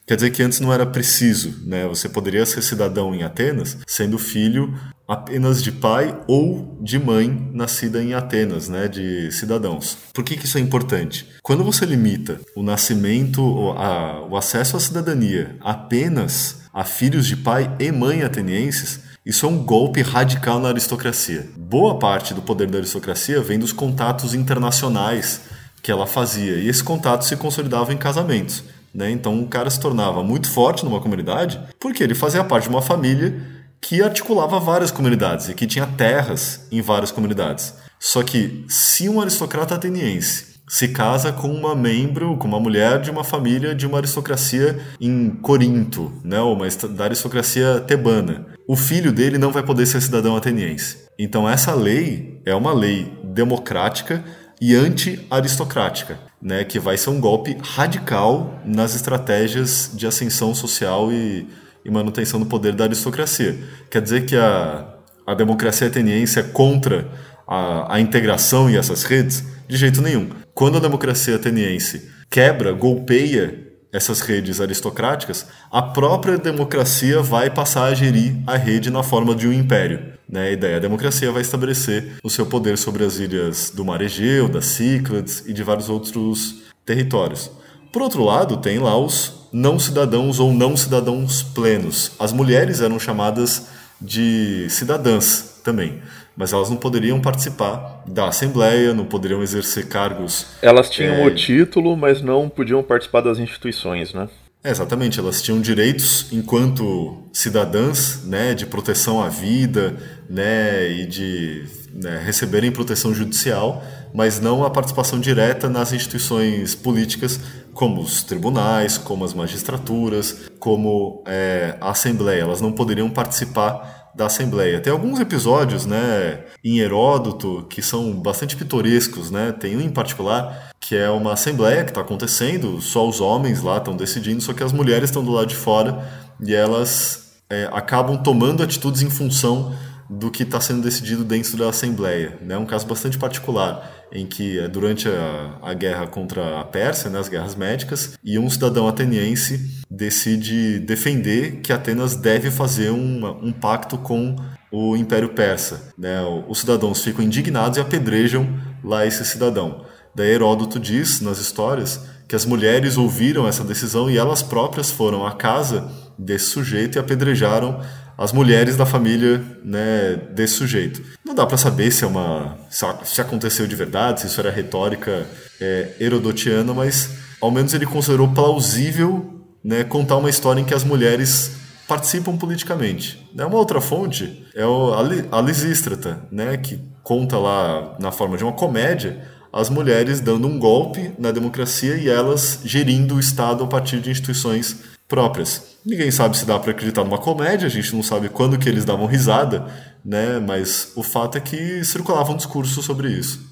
Quer dizer que antes não era preciso. Né? Você poderia ser cidadão em Atenas sendo filho apenas de pai ou de mãe nascida em Atenas, né, de cidadãos. Por que, que isso é importante? Quando você limita o nascimento, a, o acesso à cidadania apenas a filhos de pai e mãe atenienses, isso é um golpe radical na aristocracia. Boa parte do poder da aristocracia vem dos contatos internacionais que ela fazia, e esse contato se consolidava em casamentos. Né? Então o cara se tornava muito forte numa comunidade porque ele fazia parte de uma família que articulava várias comunidades e que tinha terras em várias comunidades. Só que se um aristocrata ateniense se casa com uma membro, com uma mulher de uma família de uma aristocracia em Corinto, né, uma da aristocracia tebana. O filho dele não vai poder ser cidadão ateniense. Então essa lei é uma lei democrática e anti-aristocrática, né, que vai ser um golpe radical nas estratégias de ascensão social e, e manutenção do poder da aristocracia. Quer dizer que a, a democracia ateniense é contra a, a integração e essas redes? De jeito nenhum. Quando a democracia ateniense quebra, golpeia essas redes aristocráticas, a própria democracia vai passar a gerir a rede na forma de um império. Né? A ideia, a democracia vai estabelecer o seu poder sobre as ilhas do Mar Egeu, das Cíclades e de vários outros territórios. Por outro lado, tem lá os não cidadãos ou não cidadãos plenos. As mulheres eram chamadas de cidadãs também mas elas não poderiam participar da Assembleia, não poderiam exercer cargos. Elas tinham é... o título, mas não podiam participar das instituições, né? É, exatamente, elas tinham direitos enquanto cidadãs, né, de proteção à vida, né, e de né, receberem proteção judicial, mas não a participação direta nas instituições políticas, como os tribunais, como as magistraturas, como é, a Assembleia. Elas não poderiam participar da Assembleia. Tem alguns episódios, né, em Heródoto que são bastante pitorescos, né? Tem um em particular que é uma assembleia que está acontecendo, só os homens lá estão decidindo, só que as mulheres estão do lado de fora e elas é, acabam tomando atitudes em função do que está sendo decidido dentro da Assembleia. É né? um caso bastante particular, em que é durante a, a guerra contra a Pérsia, né, as guerras médicas, e um cidadão ateniense decide defender que Atenas deve fazer um, um pacto com o Império Persa. Né? Os cidadãos ficam indignados e apedrejam lá esse cidadão. Daí Heródoto diz nas histórias que as mulheres ouviram essa decisão e elas próprias foram à casa desse sujeito e apedrejaram as mulheres da família né, desse sujeito. Não dá para saber se é uma se aconteceu de verdade, se isso era retórica é, herodotiana, mas ao menos ele considerou plausível né, contar uma história em que as mulheres participam politicamente. Né, uma outra fonte é a Lisístrata, né, que conta lá na forma de uma comédia as mulheres dando um golpe na democracia e elas gerindo o Estado a partir de instituições próprias. Ninguém sabe se dá para acreditar numa comédia, a gente não sabe quando que eles davam risada, né? Mas o fato é que circulava um discurso sobre isso.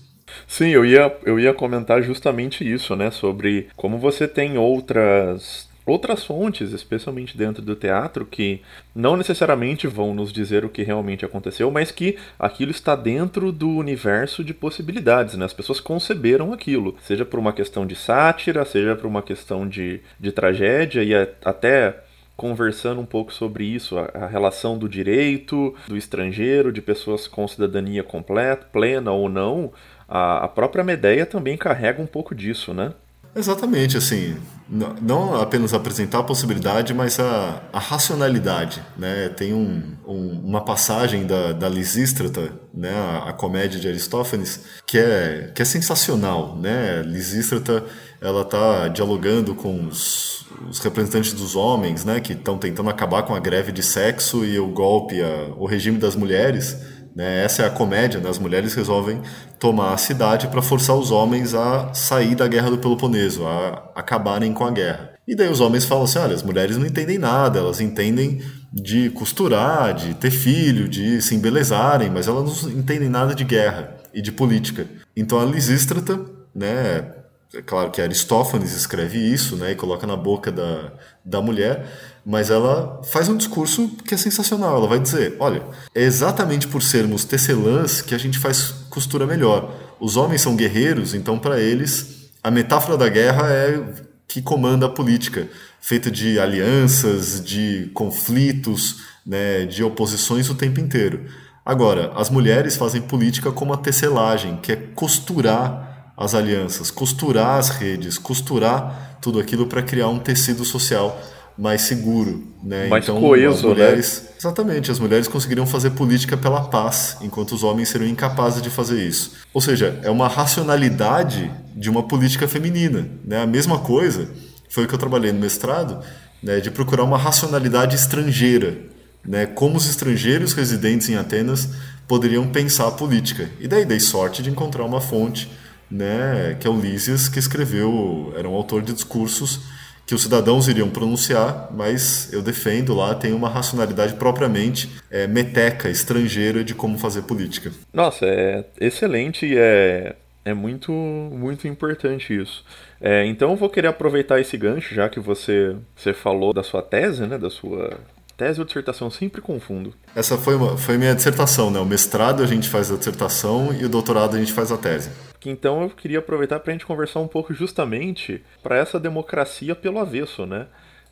Sim, eu ia, eu ia comentar justamente isso, né? Sobre como você tem outras outras fontes, especialmente dentro do teatro, que não necessariamente vão nos dizer o que realmente aconteceu, mas que aquilo está dentro do universo de possibilidades, né? As pessoas conceberam aquilo, seja por uma questão de sátira, seja por uma questão de, de tragédia e até conversando um pouco sobre isso, a, relação do direito, do estrangeiro, de pessoas com cidadania completa, plena ou não, a, a própria Medeia também carrega um pouco disso, né? Exatamente, assim, não apenas apresentar a possibilidade, mas a, a racionalidade, né? Tem um, um, uma passagem da, da Lisístrata, né? A, a, comédia de Aristófanes, que é, que é sensacional, né? Lisístrata, ela está dialogando com os, os, representantes dos homens, né? Que estão tentando acabar com a greve de sexo e o golpe, a, o regime das mulheres, né? Essa é a comédia, né? as mulheres resolvem tomar a cidade para forçar os homens a sair da guerra do Peloponeso, a acabarem com a guerra. E daí os homens falam assim: olha, as mulheres não entendem nada, elas entendem de costurar, de ter filho, de se embelezarem, mas elas não entendem nada de guerra e de política. Então a Lisístrata, né, é claro que Aristófanes escreve isso, né, e coloca na boca da, da mulher, mas ela faz um discurso que é sensacional. Ela vai dizer: olha, é exatamente por sermos tecelãs que a gente faz costura melhor. Os homens são guerreiros, então para eles a metáfora da guerra é que comanda a política, feita de alianças, de conflitos, né, de oposições o tempo inteiro. Agora, as mulheres fazem política como a tecelagem, que é costurar as alianças, costurar as redes, costurar tudo aquilo para criar um tecido social mais seguro, né? Mais então, coeso, as mulheres, né? exatamente, as mulheres conseguiriam fazer política pela paz, enquanto os homens seriam incapazes de fazer isso. Ou seja, é uma racionalidade de uma política feminina, né? A mesma coisa foi o que eu trabalhei no mestrado, né? De procurar uma racionalidade estrangeira, né? Como os estrangeiros residentes em Atenas poderiam pensar a política. E daí dei sorte de encontrar uma fonte, né? Que é Lísias, que escreveu, era um autor de discursos que os cidadãos iriam pronunciar, mas eu defendo lá tem uma racionalidade propriamente é, meteca, estrangeira de como fazer política. Nossa, é excelente e é, é muito, muito importante isso. É, então eu vou querer aproveitar esse gancho, já que você, você falou da sua tese, né, da sua Tese ou dissertação, sempre confundo. Essa foi, uma, foi minha dissertação, né? O mestrado a gente faz a dissertação e o doutorado a gente faz a tese. Então eu queria aproveitar para a gente conversar um pouco justamente para essa democracia pelo avesso, né?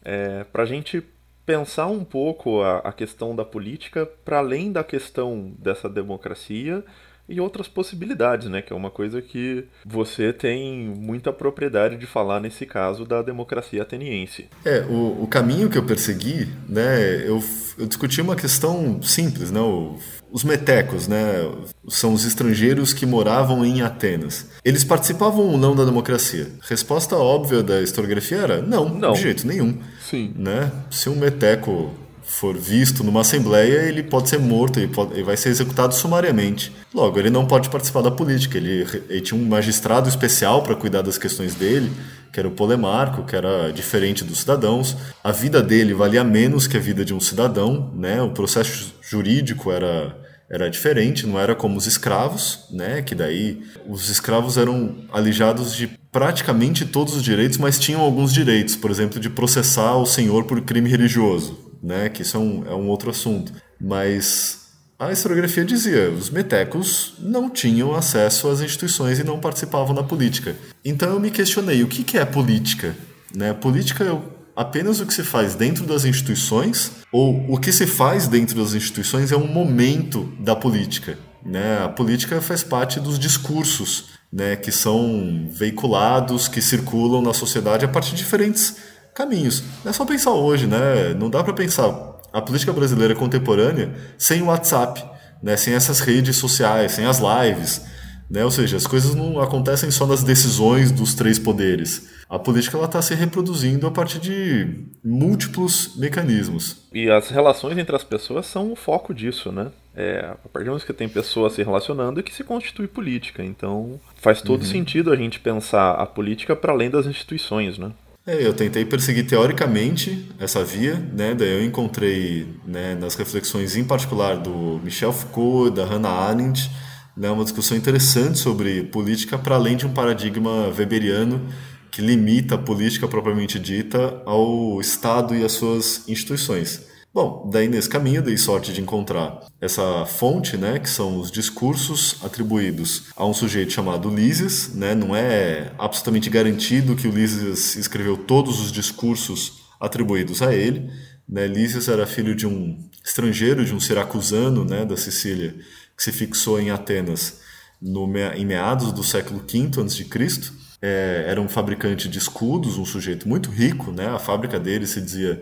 É, para a gente pensar um pouco a, a questão da política para além da questão dessa democracia e outras possibilidades, né? Que é uma coisa que você tem muita propriedade de falar nesse caso da democracia ateniense. É, o, o caminho que eu persegui, né? Eu, eu discuti uma questão simples, né? O, os metecos, né? São os estrangeiros que moravam em Atenas. Eles participavam ou não da democracia? Resposta óbvia da historiografia era não, não. de jeito nenhum. Sim. Né? Se um meteco for visto numa assembleia, ele pode ser morto, pode, ele vai ser executado sumariamente. Logo, ele não pode participar da política. Ele, ele tinha um magistrado especial para cuidar das questões dele, que era o Polemarco, que era diferente dos cidadãos. A vida dele valia menos que a vida de um cidadão, né? O processo jurídico era era diferente, não era como os escravos, né? Que daí os escravos eram alijados de praticamente todos os direitos, mas tinham alguns direitos, por exemplo, de processar o senhor por crime religioso né? Que isso é um, é um outro assunto. Mas a historiografia dizia, os metecos não tinham acesso às instituições e não participavam da política. Então eu me questionei, o que, que é política? Né? Política é apenas o que se faz dentro das instituições ou o que se faz dentro das instituições é um momento da política. Né? A política faz parte dos discursos né, que são veiculados, que circulam na sociedade a partir de diferentes caminhos. Não é só pensar hoje, né? Não dá para pensar a política brasileira contemporânea sem o WhatsApp, né? Sem essas redes sociais, sem as lives, né? Ou seja, as coisas não acontecem só nas decisões dos três poderes. A política está se reproduzindo a partir de múltiplos mecanismos. E as relações entre as pessoas são o foco disso, né? É, a partir do momento que tem pessoas se relacionando é que se constitui política. Então faz todo uhum. sentido a gente pensar a política para além das instituições, né? É, eu tentei perseguir teoricamente essa via, né? Daí eu encontrei né, nas reflexões em particular do Michel Foucault, da Hannah Arendt, né, uma discussão interessante sobre política para além de um paradigma weberiano que limita a política propriamente dita ao Estado e às suas instituições. Bom, daí nesse caminho dei sorte de encontrar essa fonte, né, que são os discursos atribuídos a um sujeito chamado Lísias, né, não é absolutamente garantido que o escreveu todos os discursos atribuídos a ele, né, Lísias era filho de um estrangeiro, de um siracusano, né, da Sicília, que se fixou em Atenas no, em meados do século V a.C., é, era um fabricante de escudos, um sujeito muito rico, né, a fábrica dele se dizia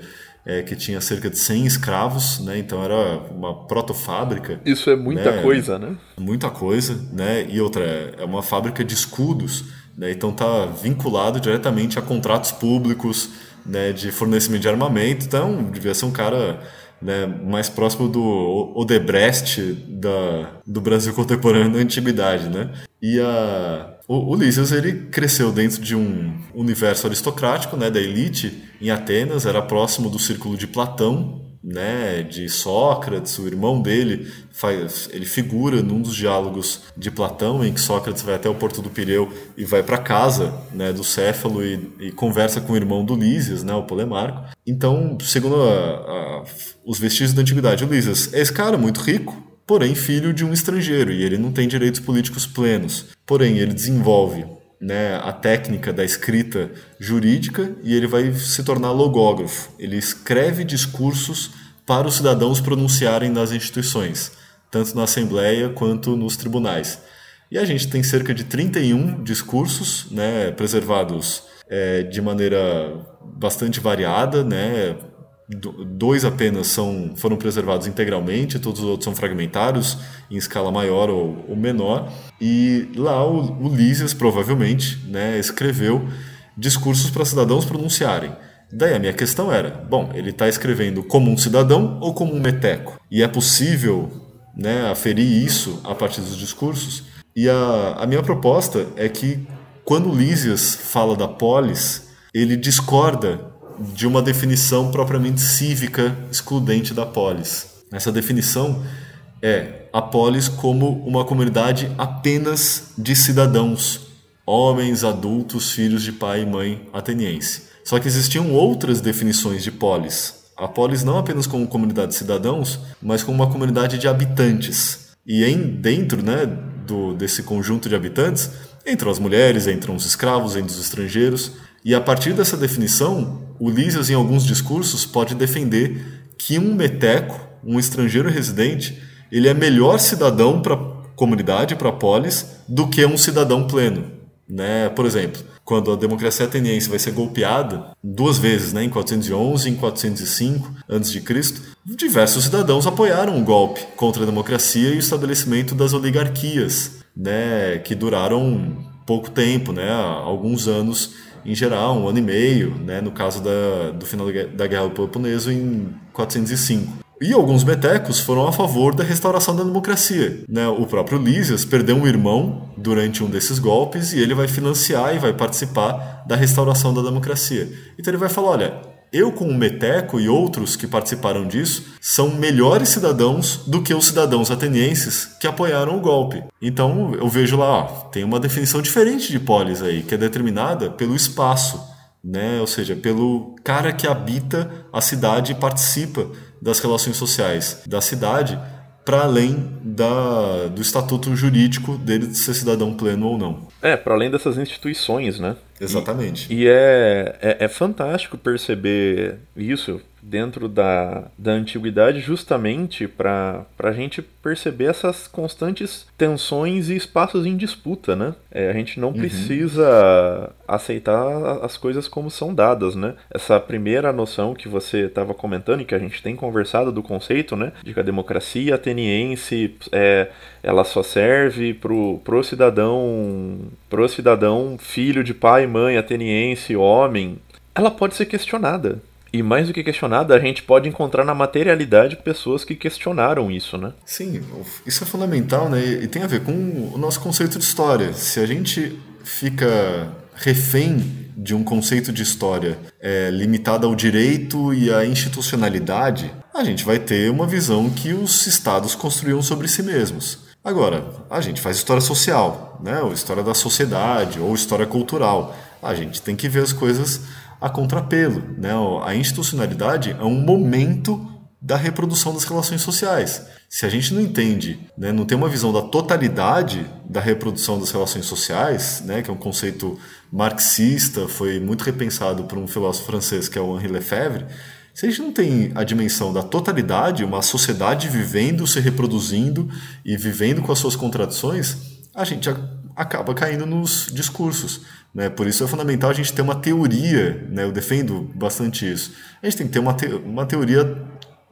é, que tinha cerca de 100 escravos, né? Então era uma protofábrica. Isso é muita né? coisa, né? Muita coisa, né? E outra, é uma fábrica de escudos, né? Então tá vinculado diretamente a contratos públicos, né? De fornecimento de armamento. Então devia ser um cara né, mais próximo do Odebrecht da, do Brasil contemporâneo da antiguidade, né? E a, o Ulisses ele cresceu dentro de um universo aristocrático, né, da elite em Atenas, era próximo do círculo de Platão, né, de Sócrates, o irmão dele, faz, ele figura num dos diálogos de Platão, em que Sócrates vai até o porto do Pireu e vai para casa né, do Céfalo e, e, conversa com o irmão do Lísias, né, o Polemarco. Então, segundo a, a, os vestígios da antiguidade, o Lísias é esse cara muito rico, porém filho de um estrangeiro, e ele não tem direitos políticos plenos. Porém, ele desenvolve né, a técnica da escrita jurídica e ele vai se tornar logógrafo. Ele escreve discursos para os cidadãos pronunciarem nas instituições, tanto na Assembleia quanto nos tribunais. E a gente tem cerca de 31 discursos né, preservados é, de maneira bastante variada, né, dois apenas são, foram preservados integralmente, todos os outros são fragmentários, em escala maior ou, ou menor. E lá o, Lísias, provavelmente, né, escreveu discursos para cidadãos pronunciarem. Daí a minha questão era: bom, ele está escrevendo como um cidadão ou como um meteco? E é possível né, aferir isso a partir dos discursos? E a, a minha proposta é que, quando Lísias fala da polis, ele discorda de uma definição propriamente cívica excludente da polis. Essa definição é a polis como uma comunidade apenas de cidadãos, homens, adultos, filhos de pai e mãe ateniense. Só que existiam outras definições de polis. A polis não apenas como comunidade de cidadãos, mas como uma comunidade de habitantes. E em dentro, né, do, desse conjunto de habitantes, entram as mulheres, entram os escravos, entram os estrangeiros. E a partir dessa definição, Ulisses, em alguns discursos, pode defender que um meteco, um estrangeiro residente, ele é melhor cidadão para a comunidade, para a polis, do que um cidadão pleno. Né? Por exemplo, quando a democracia ateniense vai ser golpeada duas vezes, né, em 411 e em 405 a.C., diversos cidadãos apoiaram o golpe contra a democracia e o estabelecimento das oligarquias, né, que duraram pouco tempo, né, alguns anos em geral, um ano e meio, né, no caso da, do final da Guerra do Peloponeso em 405. E alguns metecos foram a favor da restauração da democracia. Né? O próprio Lísias perdeu um irmão durante um desses golpes e ele vai financiar e vai participar da restauração da democracia. Então ele vai falar: olha, eu, com o Meteco e outros que participaram disso, são melhores cidadãos do que os cidadãos atenienses que apoiaram o golpe. Então eu vejo lá, ó, tem uma definição diferente de polis aí, que é determinada pelo espaço, né? ou seja, pelo cara que habita a cidade e participa das relações sociais da cidade para além da, do estatuto jurídico dele de ser cidadão pleno ou não. É, para além dessas instituições, né? Exatamente. E, e é, é, é, fantástico perceber isso dentro da, da antiguidade, justamente para a gente perceber essas constantes tensões e espaços em disputa, né? É, a gente não uhum. precisa aceitar as coisas como são dadas, né? Essa primeira noção que você estava comentando e que a gente tem conversado do conceito, né? De que a democracia ateniense é, ela só serve pro, pro cidadão pro cidadão filho de pai e mãe ateniense, homem, ela pode ser questionada. E mais do que questionada, a gente pode encontrar na materialidade pessoas que questionaram isso, né? Sim, isso é fundamental, né? E tem a ver com o nosso conceito de história. Se a gente fica refém de um conceito de história é, limitado ao direito e à institucionalidade, a gente vai ter uma visão que os estados construíam sobre si mesmos. Agora, a gente faz história social, né? ou história da sociedade, ou história cultural. A gente tem que ver as coisas a contrapelo. Né? A institucionalidade é um momento da reprodução das relações sociais. Se a gente não entende, né, não tem uma visão da totalidade da reprodução das relações sociais, né, que é um conceito marxista, foi muito repensado por um filósofo francês que é o Henri Lefebvre, se a gente não tem a dimensão da totalidade, uma sociedade vivendo, se reproduzindo e vivendo com as suas contradições, a gente acaba caindo nos discursos. Né? Por isso é fundamental a gente ter uma teoria, né? eu defendo bastante isso. A gente tem que ter uma, te uma teoria,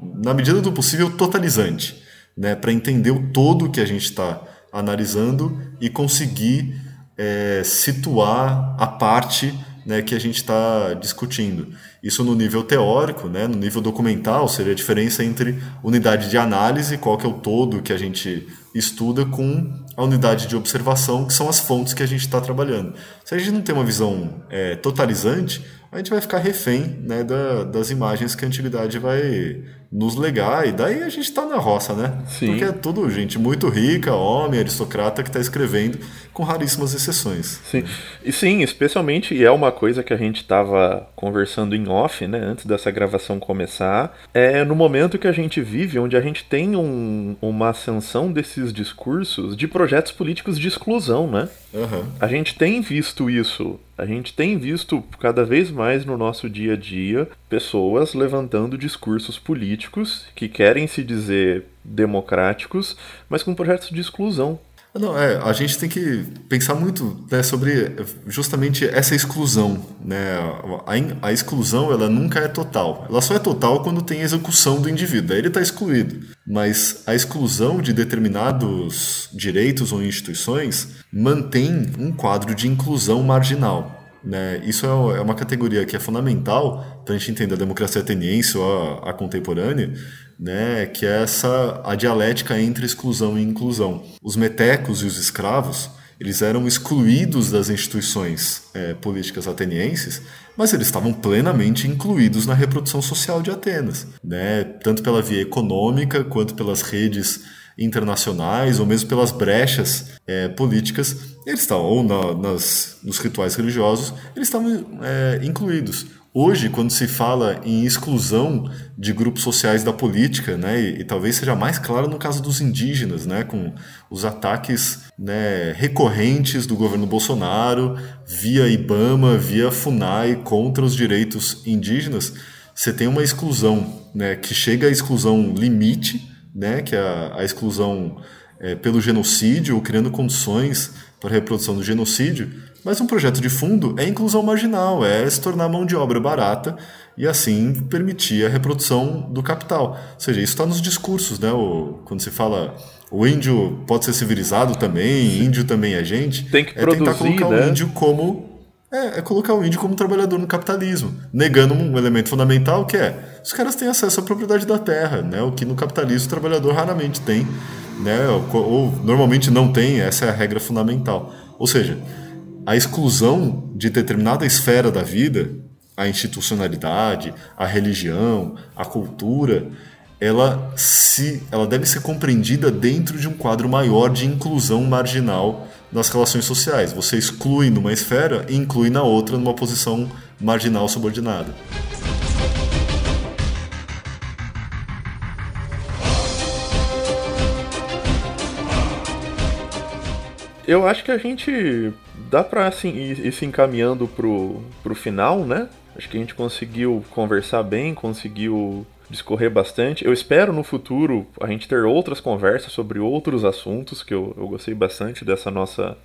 na medida do possível, totalizante, né? para entender o todo que a gente está analisando e conseguir é, situar a parte né, que a gente está discutindo. Isso no nível teórico, né, no nível documental, seria a diferença entre unidade de análise, qual que é o todo que a gente estuda, com a unidade de observação, que são as fontes que a gente está trabalhando. Se a gente não tem uma visão é, totalizante, a gente vai ficar refém né, da, das imagens que a antiguidade vai, nos legar, e daí a gente está na roça, né? Sim. Porque é tudo gente muito rica, homem, aristocrata, que está escrevendo, com raríssimas exceções. Sim, e sim, especialmente, e é uma coisa que a gente estava conversando em off, né, antes dessa gravação começar, é no momento que a gente vive, onde a gente tem um, uma ascensão desses discursos de projetos políticos de exclusão, né? Uhum. A gente tem visto isso a gente tem visto cada vez mais no nosso dia a dia pessoas levantando discursos políticos que querem se dizer democráticos, mas com projetos de exclusão. Não, é, a gente tem que pensar muito né, sobre justamente essa exclusão. Né? A, a, exclusão ela nunca é total. Ela só é total quando tem execução do indivíduo. Aí ele está excluído. Mas a exclusão de determinados direitos ou instituições mantém um quadro de inclusão marginal. Né? Isso é, é uma categoria que é fundamental para a gente entender a democracia ateniense ou a, a contemporânea, né, que é essa a dialética entre exclusão e inclusão. Os metecos e os escravos eles eram excluídos das instituições é, políticas atenienses, mas eles estavam plenamente incluídos na reprodução social de Atenas, né, tanto pela via econômica quanto pelas redes internacionais ou mesmo pelas brechas é, políticas, eles estavam ou na, nas, nos rituais religiosos, eles estavam é, incluídos. Hoje, quando se fala em exclusão de grupos sociais da política, né, e, e, talvez seja mais claro no caso dos indígenas, né, com os ataques né, recorrentes do governo Bolsonaro via IBAMA, via FUNAI contra os direitos indígenas, você tem uma exclusão né, que chega à exclusão limite, né, que é a, a exclusão é, pelo genocídio, ou criando condições para a reprodução do genocídio, mas um projeto de fundo é inclusão marginal, é se tornar mão de obra barata e assim permitir a reprodução do capital. Ou seja, isso está nos discursos, né? O, quando se fala o índio pode ser civilizado também, índio também é gente. Tem que é produzir, tentar colocar né? o índio como é, é, colocar o índio como trabalhador no capitalismo, negando um elemento fundamental que é os caras têm acesso à propriedade da terra, né? O que no capitalismo o trabalhador raramente tem, né? Ou, ou normalmente não tem. Essa é a regra fundamental. Ou seja, a exclusão de determinada esfera da vida, a institucionalidade, a religião, a cultura, ela se ela deve ser compreendida dentro de um quadro maior de inclusão marginal nas relações sociais. Você exclui numa esfera e inclui na outra numa posição marginal subordinada. Eu acho que a gente dá pra assim, ir, ir se encaminhando pro, pro final, né? Acho que a gente conseguiu conversar bem, conseguiu discorrer bastante. Eu espero no futuro a gente ter outras conversas sobre outros assuntos, que eu, eu gostei bastante dessa nossa,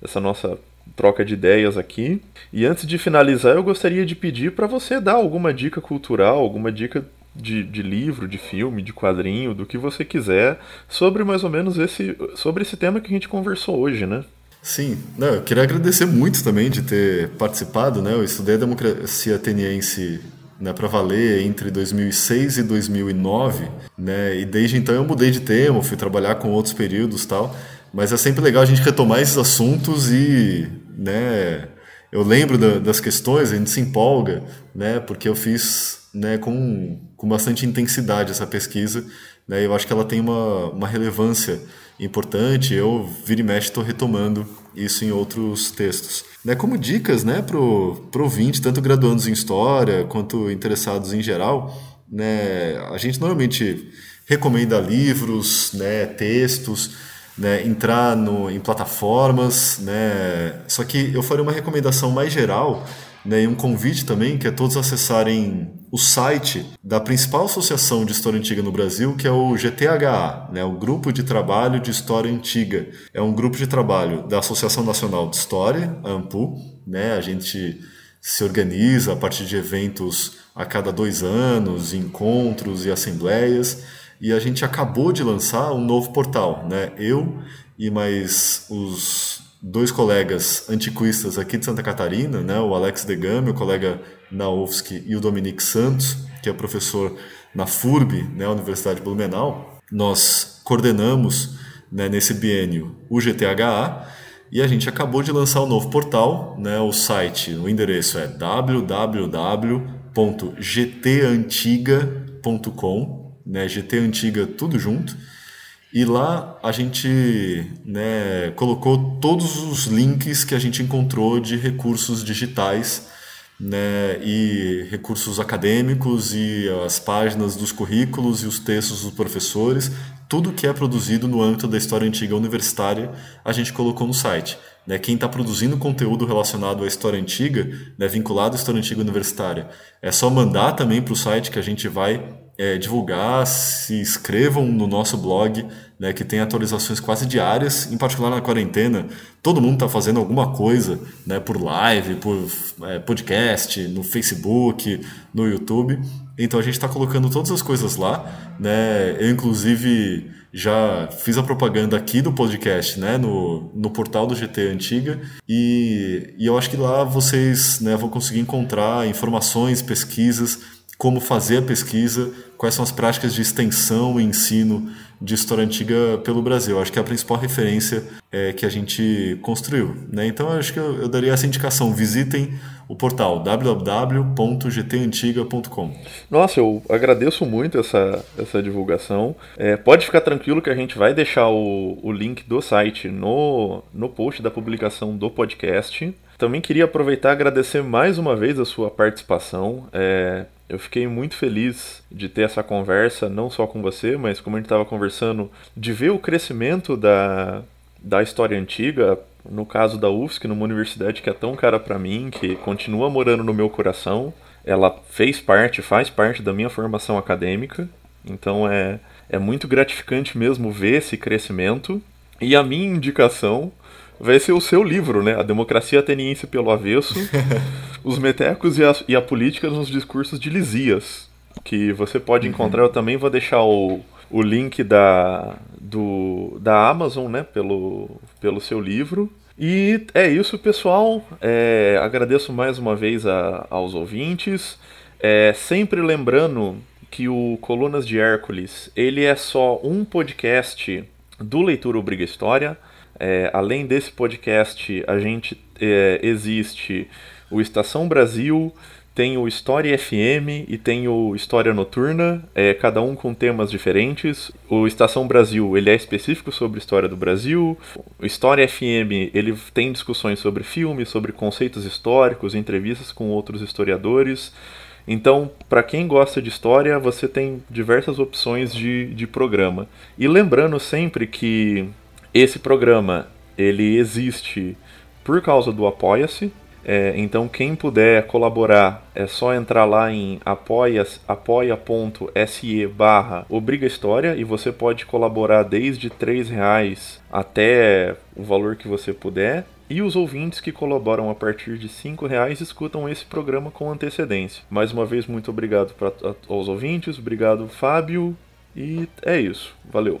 dessa nossa troca de ideias aqui. E antes de finalizar, eu gostaria de pedir para você dar alguma dica cultural, alguma dica de, de, livro, de filme, de quadrinho, do que você quiser, sobre mais ou menos esse, sobre esse tema que a gente conversou hoje, né? Sim, eu queria agradecer muito também de ter participado, né? Eu estudei a democracia ateniense né, para valer entre 2006 e 2009, né? E desde então eu mudei de tema, fui trabalhar com outros períodos tal. Mas é sempre legal a gente retomar esses assuntos e, né? Eu lembro da, das questões, a gente se empolga, né? Porque eu fiz né, com, com bastante intensidade essa pesquisa. Né, eu acho que ela tem uma, uma relevância importante. Eu, vira e mexe, estou retomando isso em outros textos. Né, como dicas né, para o ouvinte, tanto graduandos em História quanto interessados em geral, né, a gente normalmente recomenda livros, né, textos, né, entrar no, em plataformas, né, só que eu faria uma recomendação mais geral né, e um convite também que é todos acessarem o site da principal associação de história antiga no Brasil, que é o GTHA, né, o Grupo de Trabalho de História Antiga. É um grupo de trabalho da Associação Nacional de História, a AMPU. Né, a gente se organiza a partir de eventos a cada dois anos, encontros e assembleias. E a gente acabou de lançar um novo portal. Né? Eu e mais os dois colegas antiquistas aqui de Santa Catarina, né, o Alex Degami, o colega na UFSC, e o Dominique Santos, que é professor na FURB, né, Universidade de Blumenau. Nós coordenamos né, nesse biênio o GTHA e a gente acabou de lançar o um novo portal, né, o site, o endereço é www.gtantiga.com né, GT Antiga tudo junto. E lá a gente né, colocou todos os links que a gente encontrou de recursos digitais né, e recursos acadêmicos e as páginas dos currículos e os textos dos professores, tudo que é produzido no âmbito da história antiga universitária, a gente colocou no site. Né, quem está produzindo conteúdo relacionado à história antiga, né, vinculado à história antiga universitária, é só mandar também para o site que a gente vai é, divulgar, se inscrevam no nosso blog, né, que tem atualizações quase diárias, em particular na quarentena. Todo mundo está fazendo alguma coisa né, por live, por é, podcast, no Facebook, no YouTube. Então a gente está colocando todas as coisas lá. Né? Eu, inclusive, já fiz a propaganda aqui do podcast, né, no, no portal do GT Antiga, e, e eu acho que lá vocês né, vão conseguir encontrar informações, pesquisas como fazer a pesquisa, quais são as práticas de extensão e ensino de história antiga pelo Brasil. Acho que é a principal referência é, que a gente construiu. Né? Então, acho que eu, eu, daria essa indicação. Visitem o portal www.gtantiga.com. Nossa, eu agradeço muito essa, essa divulgação. É, pode ficar tranquilo que a gente vai deixar o, o link do site no, no post da publicação do podcast. Também queria aproveitar e agradecer mais uma vez a sua participação. É, eu fiquei muito feliz de ter essa conversa, não só com você, mas como a gente estava conversando, de ver o crescimento da, da história antiga, no caso da UFSC, numa universidade que é tão cara para mim, que continua morando no meu coração. Ela fez parte, faz parte da minha formação acadêmica, então é, é muito gratificante mesmo ver esse crescimento. E a minha indicação vai ser o seu livro, né? A Democracia Ateniense pelo Avesso, Os Metecos e a, e a Política nos Discursos de Lisias, que você pode uhum. encontrar. Eu também vou deixar o, o link da, do, da Amazon, né? Pelo, pelo seu livro. E é isso, pessoal. É, agradeço mais uma vez a, aos ouvintes. É, sempre lembrando que o Colunas de Hércules ele é só um podcast do Leitura Obriga História. É, além desse podcast, a gente é, existe o Estação Brasil, tem o História FM e tem o História Noturna, é, cada um com temas diferentes. O Estação Brasil ele é específico sobre história do Brasil. O História FM ele tem discussões sobre filmes, sobre conceitos históricos, entrevistas com outros historiadores. Então, para quem gosta de história, você tem diversas opções de, de programa. E lembrando sempre que esse programa ele existe por causa do Apoia-se. É, então quem puder colaborar é só entrar lá em apoia.se barra Obriga História e você pode colaborar desde R$ reais até o valor que você puder. E os ouvintes que colaboram a partir de R$ reais escutam esse programa com antecedência. Mais uma vez, muito obrigado pra, aos ouvintes, obrigado Fábio, e é isso. Valeu!